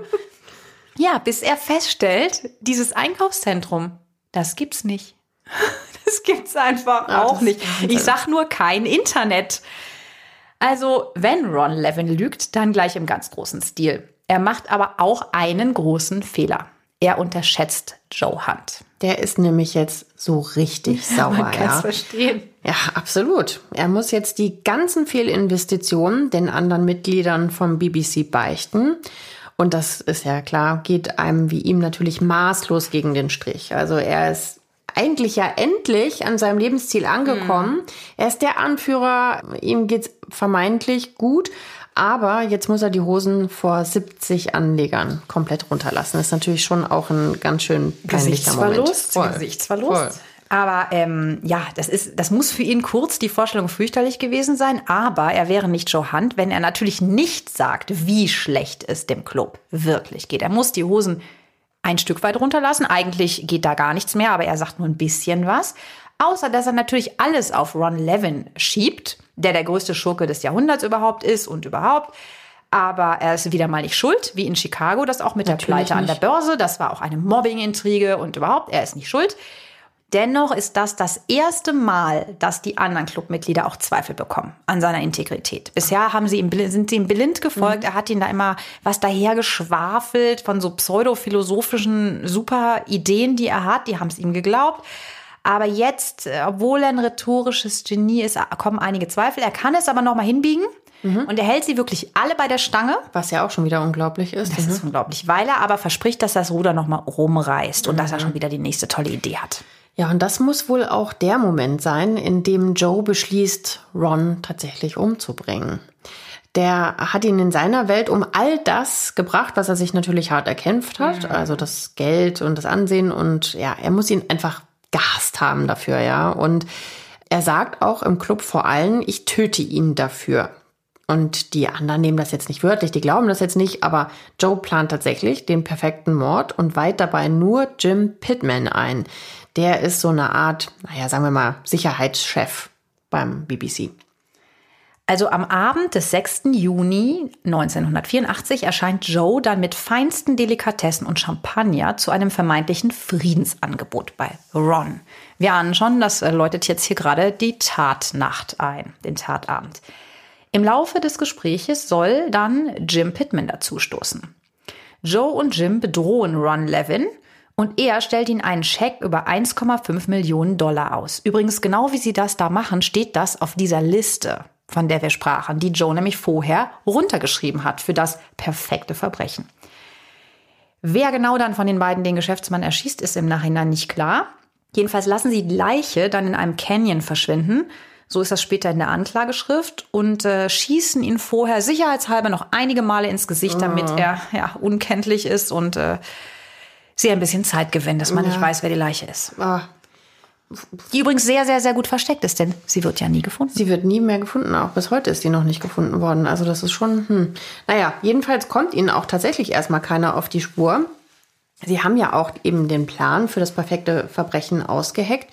ja, bis er feststellt, dieses Einkaufszentrum, das gibt's nicht. Das gibt's einfach Ja, auch nicht. Ich sag nur kein Internet. Also, wenn Ron Levin lügt, dann gleich im ganz großen Stil. Er macht aber auch einen großen Fehler. Er unterschätzt Joe Hunt. Der ist nämlich jetzt so richtig sauer, Man kann's ja. verstehen. Ja, absolut. Er muss jetzt die ganzen Fehlinvestitionen den anderen Mitgliedern vom BBC beichten. Und das ist ja klar, geht einem wie ihm natürlich maßlos gegen den Strich. Also er ist eigentlich ja endlich an seinem Lebensziel angekommen. Er ist der Anführer, ihm geht's vermeintlich gut. Aber jetzt muss er die Hosen vor 70 Anlegern komplett runterlassen. Das ist natürlich schon auch ein ganz schön peinlicher Moment. Gesichtsverlust. Voll. Gesichtsverlust. Voll. Aber ähm, ja, das ist, das muss für ihn kurz die Vorstellung fürchterlich gewesen sein. Aber er wäre nicht Joe Hunt, wenn er natürlich nicht sagt, wie schlecht es dem Club wirklich geht. Er muss die Hosen ein Stück weit runterlassen. Eigentlich geht da gar nichts mehr, aber er sagt nur ein bisschen was. Außer dass er natürlich alles auf Ron Levin schiebt, der der größte Schurke des Jahrhunderts überhaupt ist und überhaupt. Aber er ist wieder mal nicht schuld, wie in Chicago, das auch mit Natürlich der Pleite an der nicht. Börse. Das war auch eine Mobbing-Intrige und überhaupt, er ist nicht schuld. Dennoch ist das das erste Mal, dass die anderen Clubmitglieder auch Zweifel bekommen an seiner Integrität. Bisher haben sie ihm, sind sie ihm blind gefolgt. Er hat ihnen da immer was dahergeschwafelt von so pseudophilosophischen super Ideen, die er hat. Die haben es ihm geglaubt. Aber jetzt, äh, obwohl er ein rhetorisches Genie ist, kommen einige Zweifel. Er kann es aber noch mal hinbiegen. Und er hält sie wirklich alle bei der Stange. Was ja auch schon wieder unglaublich ist. Das ist unglaublich, weil er aber verspricht, dass das Ruder noch mal rumreißt und dass er schon wieder die nächste tolle Idee hat. Ja, und das muss wohl auch der Moment sein, in dem Joe beschließt, Ron tatsächlich umzubringen. Der hat ihn in seiner Welt um all das gebracht, was er sich natürlich hart erkämpft hat, also das Geld und das Ansehen und ja, er muss ihn einfach gehasst haben dafür, ja. Und er sagt auch im Club vor allem, ich töte ihn dafür. Und die anderen nehmen das jetzt nicht wörtlich, die glauben das jetzt nicht, aber Joe plant tatsächlich den perfekten Mord und weiht dabei nur Jim Pittman ein. Der ist so eine Art, naja, sagen wir mal, Sicherheitschef beim BBC. Also am Abend des 6. Juni 1984 erscheint Joe dann mit feinsten Delikatessen und Champagner zu einem vermeintlichen Friedensangebot bei Ron. Wir ahnen schon, das läutet jetzt hier gerade die Tatnacht ein, den Tatabend. Im Laufe des Gespräches soll dann Jim Pittman dazustoßen. Joe und Jim bedrohen Ron Levin und er stellt ihnen einen Scheck über 1,5 Millionen Dollar aus. Übrigens, genau wie sie das da machen, steht das auf dieser Liste, von der wir sprachen, die Joe nämlich vorher runtergeschrieben hat für das perfekte Verbrechen. Wer genau dann von den beiden den Geschäftsmann erschießt, ist im Nachhinein nicht klar. Jedenfalls lassen sie die Leiche dann in einem Canyon verschwinden. So ist das später in der Anklageschrift und äh, schießen ihn vorher sicherheitshalber noch einige Male ins Gesicht, damit er ja unkenntlich ist und äh, sie ein bisschen Zeit gewinnen, dass man nicht weiß, wer die Leiche ist. Ah, Die übrigens sehr, sehr, sehr gut versteckt ist, denn sie wird ja nie gefunden. sie wird nie mehr gefunden, auch bis heute ist sie noch nicht gefunden worden. Also das ist schon, hm. Naja, jedenfalls kommt ihnen auch tatsächlich erstmal keiner auf die Spur. Sie haben ja auch eben den Plan für das perfekte Verbrechen ausgeheckt.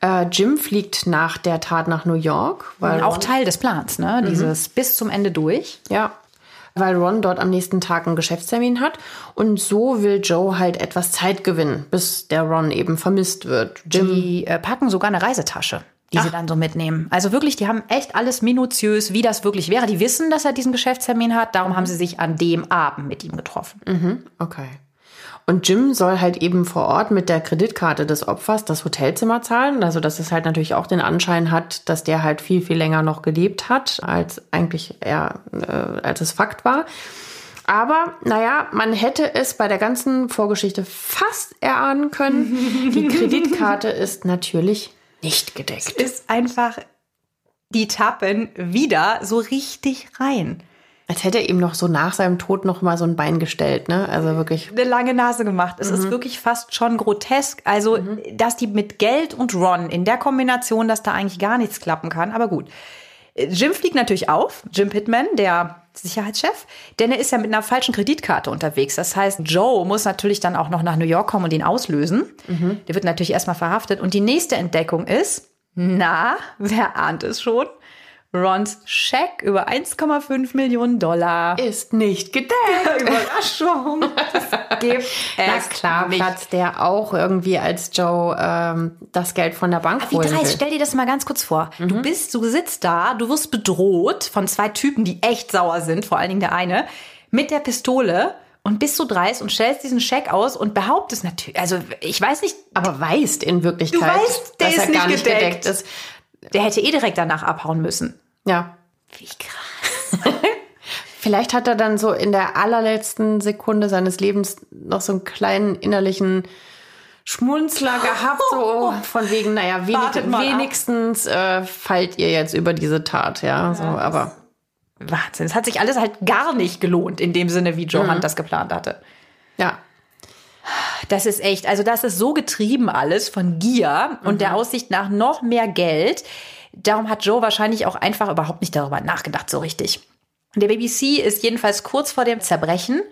Äh, Jim fliegt nach der Tat nach New York, weil Auch Teil des Plans, ne? Dieses bis zum Ende durch. Ja, weil Ron dort am nächsten Tag einen Geschäftstermin hat. Und so will Joe halt etwas Zeit gewinnen, bis der Ron eben vermisst wird. Jim, Die äh, packen sogar eine Reisetasche, die sie dann so mitnehmen. Also wirklich, die haben echt alles minutiös, wie das wirklich wäre. Die wissen, dass er diesen Geschäftstermin hat, darum haben sie sich an dem Abend mit ihm getroffen. okay. Und Jim soll halt eben vor Ort mit der Kreditkarte des Opfers das Hotelzimmer zahlen. Also, dass es halt natürlich auch den Anschein hat, dass der halt viel, viel länger noch gelebt hat, als eigentlich er, äh, als es Fakt war. Aber naja, man hätte es bei der ganzen Vorgeschichte fast erahnen können. Die Kreditkarte ist natürlich nicht gedeckt. Ist einfach, die tappen wieder so richtig rein. Als hätte er ihm noch so nach seinem Tod noch mal so ein Bein gestellt, ne? Also wirklich. eine lange Nase gemacht. Es ist wirklich fast schon grotesk. Also, dass die mit Geld und Ron in der Kombination, dass da eigentlich gar nichts klappen kann. Aber gut. Jim fliegt natürlich auf, Jim Pittman, der Sicherheitschef, denn er ist ja mit einer falschen Kreditkarte unterwegs. Das heißt, Joe muss natürlich dann auch noch nach New York kommen und ihn auslösen. Der wird natürlich erstmal verhaftet. Und die nächste Entdeckung ist, na, wer ahnt es schon? Rons Scheck über 1,5 Millionen Dollar. Ist nicht gedeckt. Überraschung. Das gibt Na es klar, nicht. platzt der auch irgendwie, als Joe ähm, das Geld von der Bank Wie holen dreist, will. stell dir das mal ganz kurz vor. Du bist, du sitzt da, du wirst bedroht von zwei Typen, die echt sauer sind, vor allen Dingen der eine, mit der Pistole und bist so dreist und stellst diesen Scheck aus und behauptest natürlich, also ich weiß nicht, Aber weißt in Wirklichkeit, Du weißt, der dass ist er gar nicht nicht gedeckt. gedeckt ist. Der hätte eh direkt danach abhauen müssen. Ja. Wie krass. Vielleicht hat er dann so in der allerletzten Sekunde seines Lebens noch so einen kleinen innerlichen Schmunzler gehabt, so von wegen, naja, wenig, wenigstens äh, fallt ihr jetzt über diese Tat, ja. So, aber Wahnsinn. Es hat sich alles halt gar nicht gelohnt, in dem Sinne, wie Joe Mhm. Hunt das geplant hatte. Das ist echt, also das ist so getrieben alles von Gier und der Aussicht nach noch mehr Geld. Darum hat Joe wahrscheinlich auch einfach überhaupt nicht darüber nachgedacht so richtig. Der BBC ist jedenfalls kurz vor dem Zerbrechen.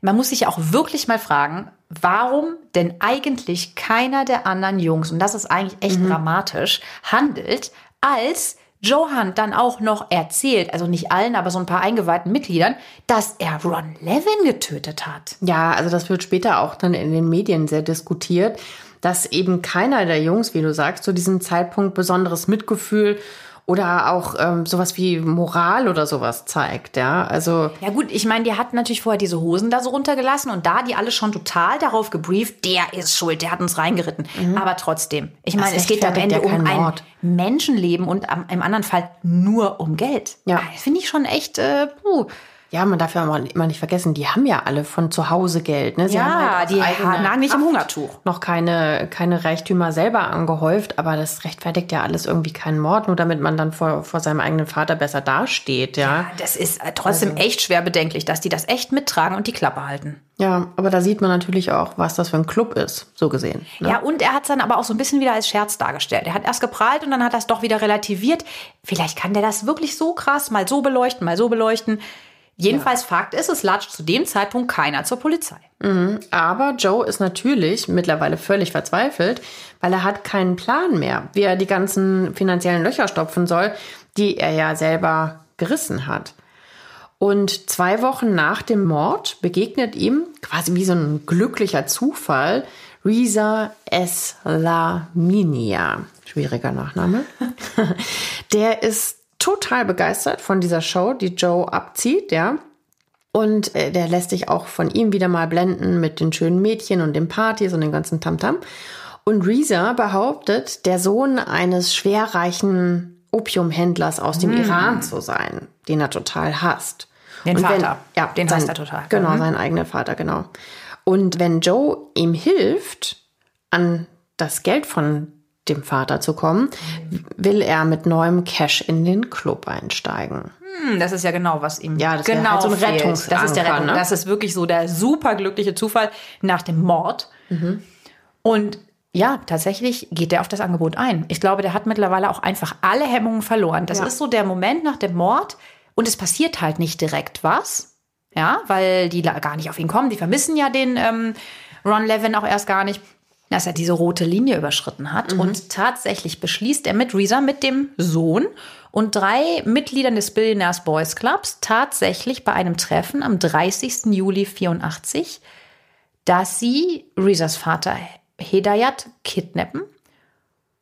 Man muss sich auch wirklich mal fragen, warum denn eigentlich keiner der anderen Jungs, und das ist eigentlich echt dramatisch, handelt, als Joe Hunt dann auch noch erzählt, also nicht allen, aber so ein paar eingeweihten Mitgliedern, dass er Ron Levin getötet hat. Ja, also das wird später auch dann in den Medien sehr diskutiert, dass eben keiner der Jungs, wie du sagst, zu diesem Zeitpunkt besonderes Mitgefühl oder auch ähm, sowas wie Moral oder sowas zeigt. Ja, also Ja gut, ich meine, die hatten natürlich vorher diese Hosen da so runtergelassen und da die alle schon total darauf gebrieft, der ist schuld, der hat uns reingeritten. Aber trotzdem, ich meine, es geht am Ende um ein Mord. Menschenleben und am, im anderen Fall nur um Geld. Ja. Das finde ich schon echt, äh, puh. Ja, man darf ja immer nicht vergessen, die haben ja alle von zu Hause Geld. Ne? Sie haben Ja, halt aus die nagen nicht im Hungertuch. Noch keine, keine Reichtümer selber angehäuft, aber das rechtfertigt ja alles irgendwie keinen Mord, nur damit man dann vor, vor seinem eigenen Vater besser dasteht, ja. Das ist äh, trotzdem echt schwer bedenklich, dass die das echt mittragen und die Klappe halten. Ja, aber da sieht man natürlich auch, was das für ein Club ist, so gesehen. Ne? Ja, und er hat es dann aber auch so ein bisschen wieder als Scherz dargestellt. Er hat erst geprahlt und dann hat er es doch wieder relativiert. Vielleicht kann der das wirklich so krass mal so beleuchten, mal so beleuchten. Jedenfalls Fakt ist, es latscht zu dem Zeitpunkt keiner zur Polizei. Aber Joe ist natürlich mittlerweile völlig verzweifelt, weil er hat keinen Plan mehr, wie er die ganzen finanziellen Löcher stopfen soll, die er ja selber gerissen hat. Und zwei Wochen nach dem Mord begegnet ihm, quasi wie so ein glücklicher Zufall, Reza Eslaminia. Schwieriger Nachname. Der ist total begeistert von dieser Show, die Joe abzieht, ja. Und äh, der lässt sich auch von ihm wieder mal blenden mit den schönen Mädchen und den Partys und dem ganzen Tamtam. Und Reza behauptet, der Sohn eines schwerreichen Opiumhändlers aus dem Iran zu sein, den er total hasst. Den Und Vater, ja, den sein, hasst er total. Genau, Mhm. sein eigener Vater, genau. Und wenn Joe ihm hilft, an das Geld von dem Vater zu kommen, will er mit neuem Cash in den Club einsteigen. Hm, das ist ja genau, was ihm Ja, das genau halt so ein. Rettungsanker, Das ist der Rettung. ne? Das ist wirklich so der superglückliche Zufall nach dem Mord. Und ja, tatsächlich geht er auf das Angebot ein. Ich glaube, der hat mittlerweile auch einfach alle Hemmungen verloren. Das Ja. ist so der Moment nach dem Mord und es passiert halt nicht direkt was. Ja, weil die gar nicht auf ihn kommen. Die vermissen ja den ähm, Ron Levin auch erst gar nicht, dass er diese rote Linie überschritten hat. Und tatsächlich beschließt er mit Reza, mit dem Sohn und drei Mitgliedern des Billionaires Boys Clubs tatsächlich bei einem Treffen am 30. Juli 84, dass sie Rezas Vater Hedayat kidnappen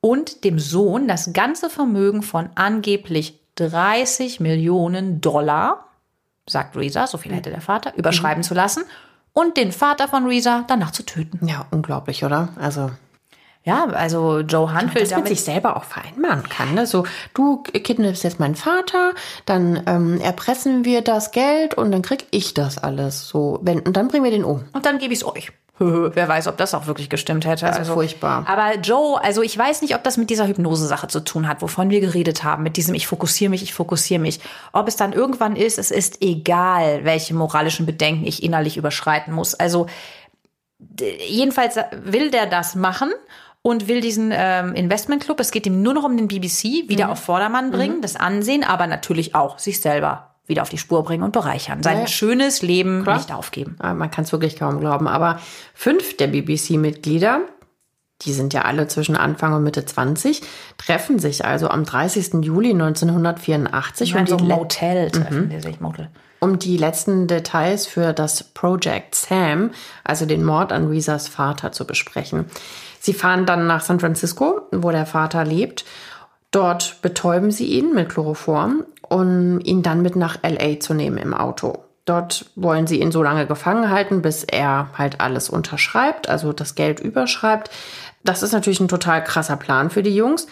und dem Sohn das ganze Vermögen von angeblich 30 Millionen Dollar, sagt Reza, so viel hätte der Vater, überschreiben zu lassen und den Vater von Reza danach zu töten. Ja, unglaublich, oder? Also, Ja, also Joe Hunt will man damit sich selber auch vereinbaren kann. Ne? So, du kidnappst jetzt meinen Vater, dann ähm, erpressen wir das Geld und dann krieg ich das alles. So, wenn, und dann bringen wir den um. und dann gebe ich es euch. Wer weiß, ob das auch wirklich gestimmt hätte. Also furchtbar. Aber Joe, also ich weiß nicht, ob das mit dieser Hypnose-Sache zu tun hat, wovon wir geredet haben, mit diesem Ich fokussiere mich, ich fokussiere mich. Ob es dann irgendwann ist, es ist egal, welche moralischen Bedenken ich innerlich überschreiten muss. Also jedenfalls will der das machen und will diesen ähm, Investmentclub, es geht ihm nur noch um den BBC, wieder auf Vordermann bringen, das Ansehen, aber natürlich auch sich selber wieder auf die Spur bringen und bereichern. Sein Ja, schönes Leben Klar. nicht aufgeben. Ah, Man kann es wirklich kaum glauben. Aber fünf der BBC-Mitglieder, die sind ja alle zwischen Anfang und Mitte 20, treffen sich also am 30. Juli 1984 um In so Motel treffen die sich, Motel. um die letzten Details für das Project Sam, also den Mord an Rezas Vater, zu besprechen. Sie fahren dann nach San Francisco, wo der Vater lebt. Dort betäuben sie ihn mit Chloroform, um ihn dann mit nach LA zu nehmen im Auto. Dort wollen sie ihn so lange gefangen halten, bis er halt alles unterschreibt, also das Geld überschreibt. Das ist natürlich ein total krasser Plan für die Jungs,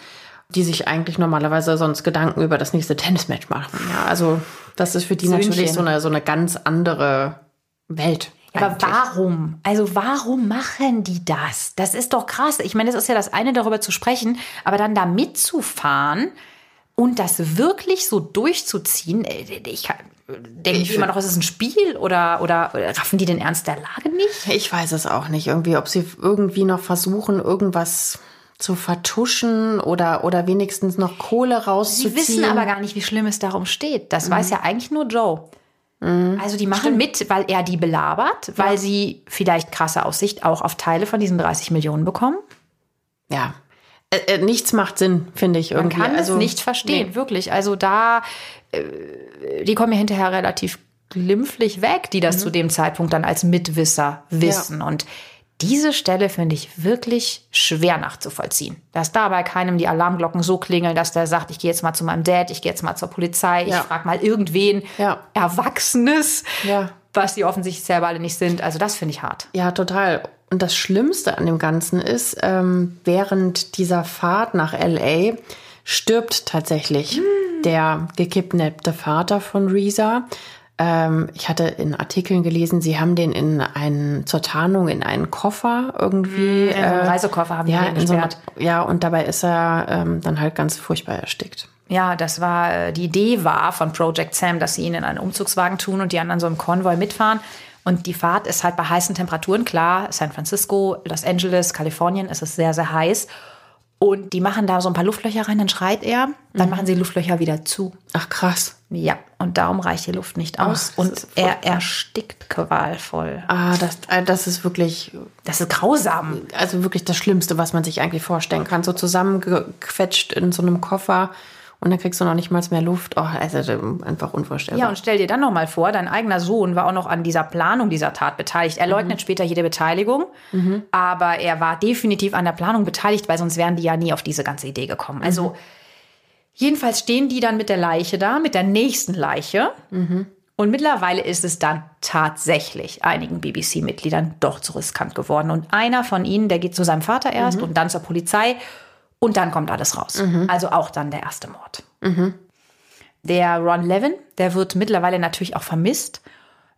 die sich eigentlich normalerweise sonst Gedanken über das nächste Tennismatch machen. Ja, also das ist für die Söhnchen. natürlich so eine, so eine ganz andere Welt. Aber eigentlich. warum? Also warum machen die das? Das ist doch krass. Ich meine, das ist ja das eine, darüber zu sprechen, aber dann da mitzufahren, Und das wirklich so durchzuziehen, äh, ich denke immer noch, ist es ein Spiel oder, oder raffen die den Ernst der Lage nicht? Ich weiß es auch nicht. Irgendwie, ob sie irgendwie noch versuchen, irgendwas zu vertuschen oder, oder wenigstens noch Kohle rauszuziehen. Sie wissen aber gar nicht, wie schlimm es darum steht. Das mhm. weiß ja eigentlich nur Joe. Mhm. Also die machen Stimmt. mit, weil er die belabert, weil ja. sie vielleicht krasse Aussicht auch auf Teile von diesen 30 Millionen bekommen. Ja. Äh, äh, nichts macht Sinn, finde ich irgendwie. Man kann also, es nicht verstehen, nee. wirklich. Also da, äh, die kommen ja hinterher relativ glimpflich weg, die das mhm. zu dem Zeitpunkt dann als Mitwisser wissen. Ja. Und diese Stelle finde ich wirklich schwer nachzuvollziehen. Dass da bei keinem die Alarmglocken so klingeln, dass der sagt, ich gehe jetzt mal zu meinem Dad, ich gehe jetzt mal zur Polizei, ja. ich frage mal irgendwen ja. Erwachsenes, ja. was sie offensichtlich selber alle nicht sind. Also das finde ich hart. Ja, total. Und das Schlimmste an dem Ganzen ist, ähm, während dieser Fahrt nach LA stirbt tatsächlich hm. der gekidnappte Vater von Risa. Ähm, ich hatte in Artikeln gelesen, sie haben den in einen, zur Tarnung in einen Koffer irgendwie. In einen äh, Reisekoffer haben ja, die so eine, Ja, und dabei ist er ähm, dann halt ganz furchtbar erstickt. Ja, das war, äh, die Idee war von Project Sam, dass sie ihn in einen Umzugswagen tun und die anderen so im Konvoi mitfahren. Und die Fahrt ist halt bei heißen Temperaturen, klar, San Francisco, Los Angeles, Kalifornien ist es sehr, sehr heiß. Und die machen da so ein paar Luftlöcher rein, dann schreit er, dann mhm. machen sie Luftlöcher wieder zu. Ach krass. Ja, und darum reicht die Luft nicht aus Ach, und er erstickt qualvoll. Ah, das, äh, das ist wirklich. Das ist grausam. Also wirklich das Schlimmste, was man sich eigentlich vorstellen kann. So zusammengequetscht in so einem Koffer und dann kriegst du noch nicht mal mehr Luft. Oh, also einfach unvorstellbar. Ja, und stell dir dann noch mal vor, dein eigener Sohn war auch noch an dieser Planung dieser Tat beteiligt. Er leugnet mhm. später jede Beteiligung, mhm. aber er war definitiv an der Planung beteiligt, weil sonst wären die ja nie auf diese ganze Idee gekommen. Also mhm. jedenfalls stehen die dann mit der Leiche da, mit der nächsten Leiche. Mhm. Und mittlerweile ist es dann tatsächlich einigen BBC-Mitgliedern doch zu riskant geworden. Und einer von ihnen, der geht zu seinem Vater erst mhm. und dann zur Polizei und dann kommt alles raus. Mhm. Also auch dann der erste Mord. Mhm. Der Ron Levin, der wird mittlerweile natürlich auch vermisst.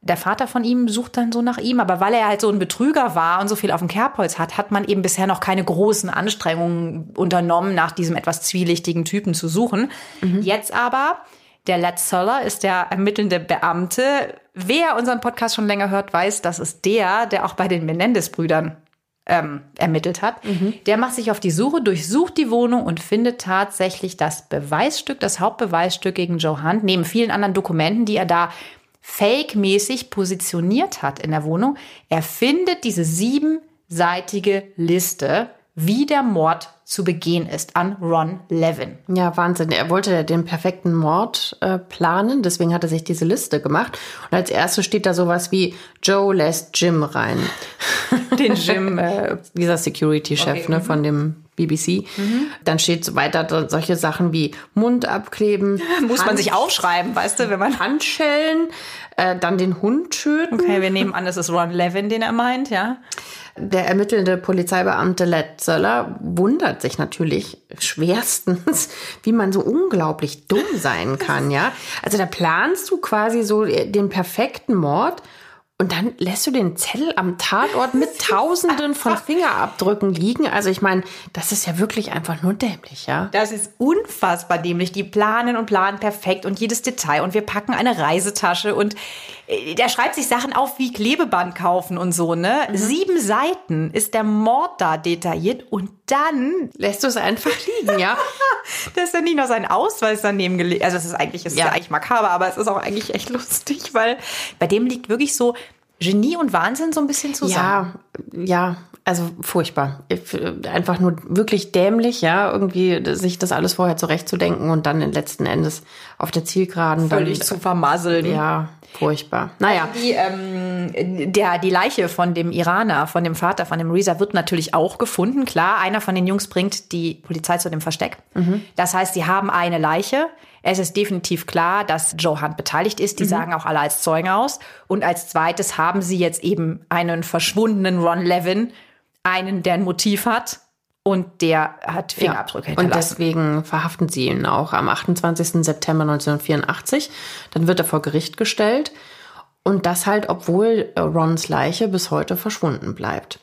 Der Vater von ihm sucht dann so nach ihm, aber weil er halt so ein Betrüger war und so viel auf dem Kerbholz hat, hat man eben bisher noch keine großen Anstrengungen unternommen, nach diesem etwas zwielichtigen Typen zu suchen. Mhm. Jetzt aber, der Led Soller ist der ermittelnde Beamte. Wer unseren Podcast schon länger hört, weiß, das ist der, der auch bei den Menendez-Brüdern ähm, ermittelt hat, mhm. der macht sich auf die Suche, durchsucht die Wohnung und findet tatsächlich das Beweisstück, das Hauptbeweisstück gegen Joe Hunt, neben vielen anderen Dokumenten, die er da fake-mäßig positioniert hat in der Wohnung. Er findet diese siebenseitige Liste, wie der Mord zu begehen ist an Ron Levin. Ja, Wahnsinn. Er wollte den perfekten Mord äh, planen, deswegen hat er sich diese Liste gemacht. Und als erstes steht da sowas wie Joe lässt Jim rein. Den Jim, äh, dieser Security-Chef okay. ne, von dem BBC. Mhm. Dann steht so weiter solche Sachen wie Mund abkleben. Muss Hand, man sich aufschreiben, weißt du, wenn man. Handschellen, äh, dann den Hund töten. Okay, wir nehmen an, das ist Ron Levin, den er meint, ja. Der ermittelnde Polizeibeamte Led Zöller wundert sich natürlich schwerstens, wie man so unglaublich dumm sein kann, ja. Also da planst du quasi so den perfekten Mord und dann lässt du den Zettel am Tatort mit Tausenden von Fingerabdrücken liegen. Also ich meine, das ist ja wirklich einfach nur dämlich, ja? Das ist unfassbar dämlich. Die planen und planen perfekt und jedes Detail. Und wir packen eine Reisetasche und äh, der schreibt sich Sachen auf wie Klebeband kaufen und so, ne? Mhm. Sieben Seiten ist der Mord da detailliert und dann lässt du es einfach liegen, ja? da ist dann nicht noch sein Ausweis daneben gelegt. Also es ist eigentlich, es ist ja. ja eigentlich makaber, aber es ist auch eigentlich echt lustig, weil bei dem liegt wirklich so Genie und Wahnsinn so ein bisschen zusammen. Ja, ja, also furchtbar. Einfach nur wirklich dämlich, ja, irgendwie sich das alles vorher zurechtzudenken und dann letzten Endes auf der Zielgeraden völlig dann, zu vermasseln. Ja, furchtbar. Naja. Also die, ähm, der, die Leiche von dem Iraner, von dem Vater, von dem Reza wird natürlich auch gefunden. Klar, einer von den Jungs bringt die Polizei zu dem Versteck. Mhm. Das heißt, sie haben eine Leiche. Es ist definitiv klar, dass Joe Hunt beteiligt ist. Die mhm. sagen auch alle als Zeugen aus. Und als zweites haben sie jetzt eben einen verschwundenen Ron Levin, einen, der ein Motiv hat. Und der hat Fingerabdrücke ja, hinterlassen. Und deswegen verhaften sie ihn auch am 28. September 1984. Dann wird er vor Gericht gestellt. Und das halt, obwohl Rons Leiche bis heute verschwunden bleibt.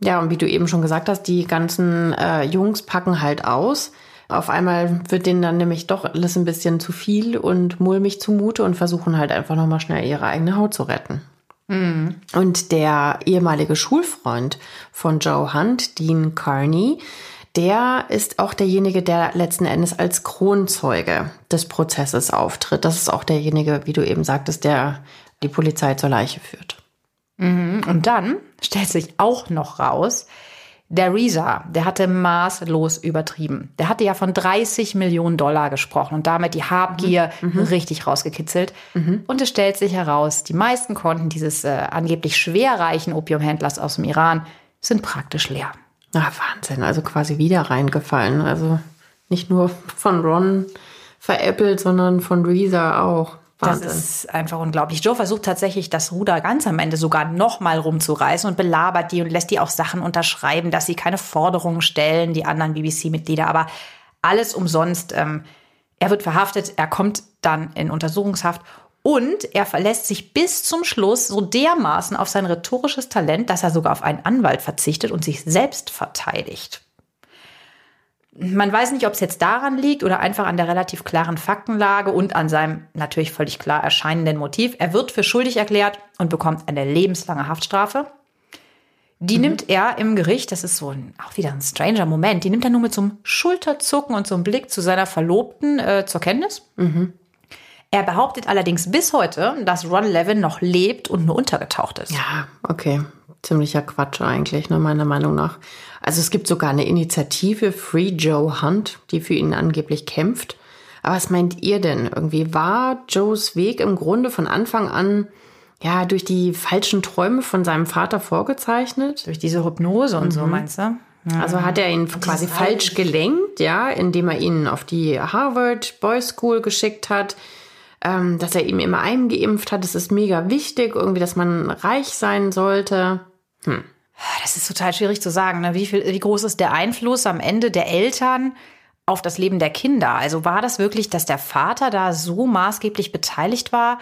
Ja, und wie du eben schon gesagt hast, die ganzen äh, Jungs packen halt aus auf einmal wird denen dann nämlich doch alles ein bisschen zu viel und mulmig zumute und versuchen halt einfach nochmal schnell ihre eigene Haut zu retten. Mhm. Und der ehemalige Schulfreund von Joe Hunt, Dean Carney, der ist auch derjenige, der letzten Endes als Kronzeuge des Prozesses auftritt. Das ist auch derjenige, wie du eben sagtest, der die Polizei zur Leiche führt. Mhm. Und dann stellt sich auch noch raus, der Reza, der hatte maßlos übertrieben. Der hatte ja von 30 Millionen Dollar gesprochen und damit die Habgier mhm. mhm. richtig rausgekitzelt. Mhm. Und es stellt sich heraus, die meisten Konten dieses äh, angeblich schwerreichen Opiumhändlers aus dem Iran sind praktisch leer. Ah, Wahnsinn, also quasi wieder reingefallen. Also nicht nur von Ron veräppelt, sondern von Reza auch. Wahnsinn. Das ist einfach unglaublich. Joe versucht tatsächlich, das Ruder ganz am Ende sogar nochmal rumzureißen und belabert die und lässt die auch Sachen unterschreiben, dass sie keine Forderungen stellen, die anderen BBC-Mitglieder. Aber alles umsonst. Ähm, er wird verhaftet, er kommt dann in Untersuchungshaft und er verlässt sich bis zum Schluss so dermaßen auf sein rhetorisches Talent, dass er sogar auf einen Anwalt verzichtet und sich selbst verteidigt. Man weiß nicht, ob es jetzt daran liegt oder einfach an der relativ klaren Faktenlage und an seinem natürlich völlig klar erscheinenden Motiv. Er wird für schuldig erklärt und bekommt eine lebenslange Haftstrafe. Die mhm. nimmt er im Gericht, das ist so ein, auch wieder ein stranger Moment, die nimmt er nur mit so einem Schulterzucken und so einem Blick zu seiner Verlobten äh, zur Kenntnis. Mhm. Er behauptet allerdings bis heute, dass Ron Levin noch lebt und nur untergetaucht ist. Ja, okay. Ziemlicher Quatsch eigentlich, ne, meiner Meinung nach. Also es gibt sogar eine Initiative Free Joe Hunt, die für ihn angeblich kämpft. Aber was meint ihr denn? Irgendwie war Joes Weg im Grunde von Anfang an ja durch die falschen Träume von seinem Vater vorgezeichnet? Durch diese Hypnose und mhm. so, meinst du? Ja. Also hat er ihn quasi falsch gelenkt, ja, indem er ihn auf die Harvard Boys School geschickt hat, ähm, dass er ihm immer eingeimpft hat. Es ist mega wichtig, irgendwie, dass man reich sein sollte. Hm. Das ist total schwierig zu sagen. Ne? Wie, viel, wie groß ist der Einfluss am Ende der Eltern auf das Leben der Kinder? Also war das wirklich, dass der Vater da so maßgeblich beteiligt war?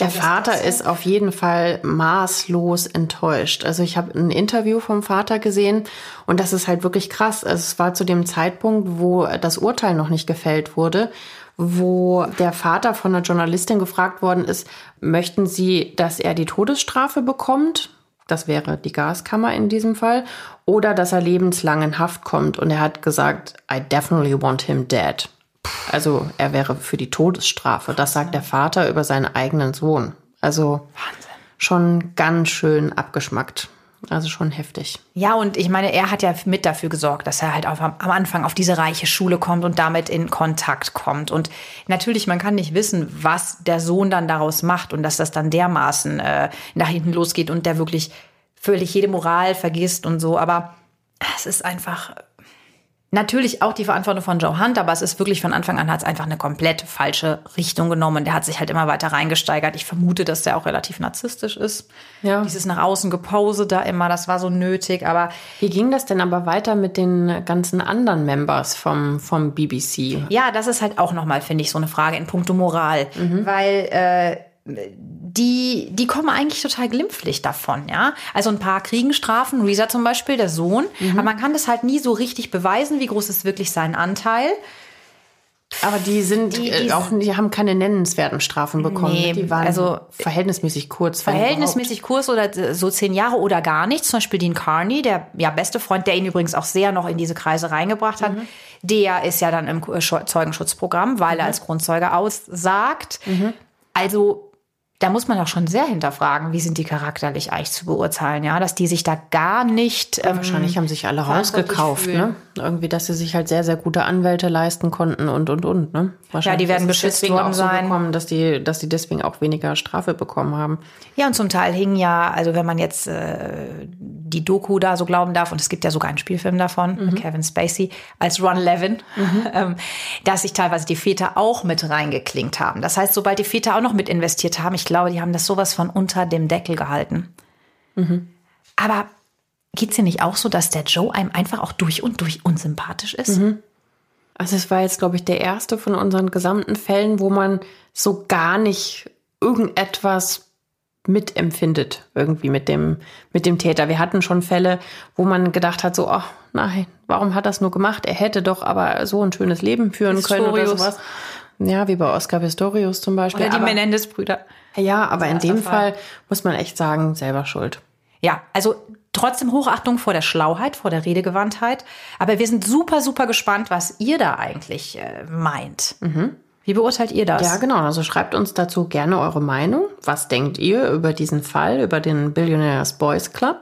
der Vater ist auf jeden Fall maßlos enttäuscht. Also ich habe ein Interview vom Vater gesehen und das ist halt wirklich krass. Also es war zu dem Zeitpunkt, wo das Urteil noch nicht gefällt wurde, wo der Vater von einer Journalistin gefragt worden ist, möchten Sie, dass er die Todesstrafe bekommt? Das wäre die Gaskammer in diesem Fall. Oder dass er lebenslang in Haft kommt. Und er hat gesagt, I definitely want him dead. Also er wäre für die Todesstrafe. Das sagt der Vater über seinen eigenen Sohn. Also Wahnsinn. schon ganz schön abgeschmackt. Also schon heftig. Ja, und ich meine, er hat ja mit dafür gesorgt, dass er halt auf, am Anfang auf diese reiche Schule kommt und damit in Kontakt kommt. Und natürlich, man kann nicht wissen, was der Sohn dann daraus macht und dass das dann dermaßen äh, nach hinten losgeht und der wirklich völlig jede Moral vergisst und so. Aber es ist einfach Natürlich auch die Verantwortung von Joe Hunt, aber es ist wirklich von Anfang an hat es einfach eine komplett falsche Richtung genommen. Der hat sich halt immer weiter reingesteigert. Ich vermute, dass der auch relativ narzisstisch ist. Ja. Dieses nach außen Gepose da immer, das war so nötig. Aber wie ging das denn aber weiter mit den ganzen anderen Members vom, vom BBC? Ja, das ist halt auch nochmal, finde ich, so eine Frage in puncto Moral. Mhm. Weil äh, die, die kommen eigentlich total glimpflich davon, ja. Also ein paar kriegen Strafen, Reza zum Beispiel, der Sohn, mhm. aber man kann das halt nie so richtig beweisen, wie groß ist wirklich sein Anteil. Aber die sind die, die, auch, die haben keine nennenswerten Strafen bekommen. Nee, die waren also verhältnismäßig kurz. Verhältnismäßig kurz oder so zehn Jahre oder gar nichts. Zum Beispiel Dean Carney, der ja beste Freund, der ihn übrigens auch sehr noch in diese Kreise reingebracht hat. Mhm. Der ist ja dann im Zeugenschutzprogramm, weil mhm. er als Grundzeuge aussagt. Mhm. Also da muss man auch schon sehr hinterfragen, wie sind die charakterlich eigentlich zu beurteilen, ja, dass die sich da gar nicht. Ähm, wahrscheinlich haben sich alle rausgekauft, ne? Irgendwie, dass sie sich halt sehr, sehr gute Anwälte leisten konnten und und und, ne? Ja, die werden beschützt worden so sein. Bekommen, dass die, dass die deswegen auch weniger Strafe bekommen haben. Ja, und zum Teil hingen ja, also wenn man jetzt äh, die Doku da so glauben darf, und es gibt ja sogar einen Spielfilm davon, mhm. mit Kevin Spacey, als Ron Levin, mhm. ähm, dass sich teilweise die Väter auch mit reingeklingt haben. Das heißt, sobald die Väter auch noch mit investiert haben, ich glaube, die haben das sowas von unter dem Deckel gehalten. Mhm. Aber geht es dir nicht auch so, dass der Joe einem einfach auch durch und durch unsympathisch ist? Mhm. Also es war jetzt, glaube ich, der erste von unseren gesamten Fällen, wo man so gar nicht irgendetwas mitempfindet irgendwie mit dem, mit dem Täter. Wir hatten schon Fälle, wo man gedacht hat, so, ach nein, warum hat das nur gemacht? Er hätte doch aber so ein schönes Leben führen Pistorius. können oder sowas. Ja, wie bei Oscar Pistorius zum Beispiel. Oder die Menendez-Brüder. Ja, aber in dem Fall. Fall muss man echt sagen, selber schuld. Ja, also trotzdem Hochachtung vor der Schlauheit, vor der Redegewandtheit. Aber wir sind super, super gespannt, was ihr da eigentlich äh, meint. Mhm. Wie beurteilt ihr das? Ja, genau. Also schreibt uns dazu gerne eure Meinung. Was denkt ihr über diesen Fall, über den Billionaires Boys Club?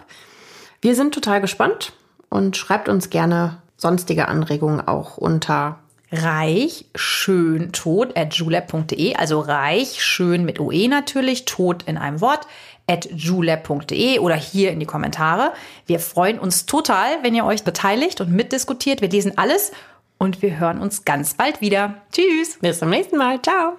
Wir sind total gespannt und schreibt uns gerne sonstige Anregungen auch unter reich schön tot at julep.de, also reich schön mit OE natürlich, tot in einem Wort julep.de oder hier in die Kommentare. Wir freuen uns total, wenn ihr euch beteiligt und mitdiskutiert. Wir lesen alles und wir hören uns ganz bald wieder. Tschüss. Bis zum nächsten Mal. Ciao.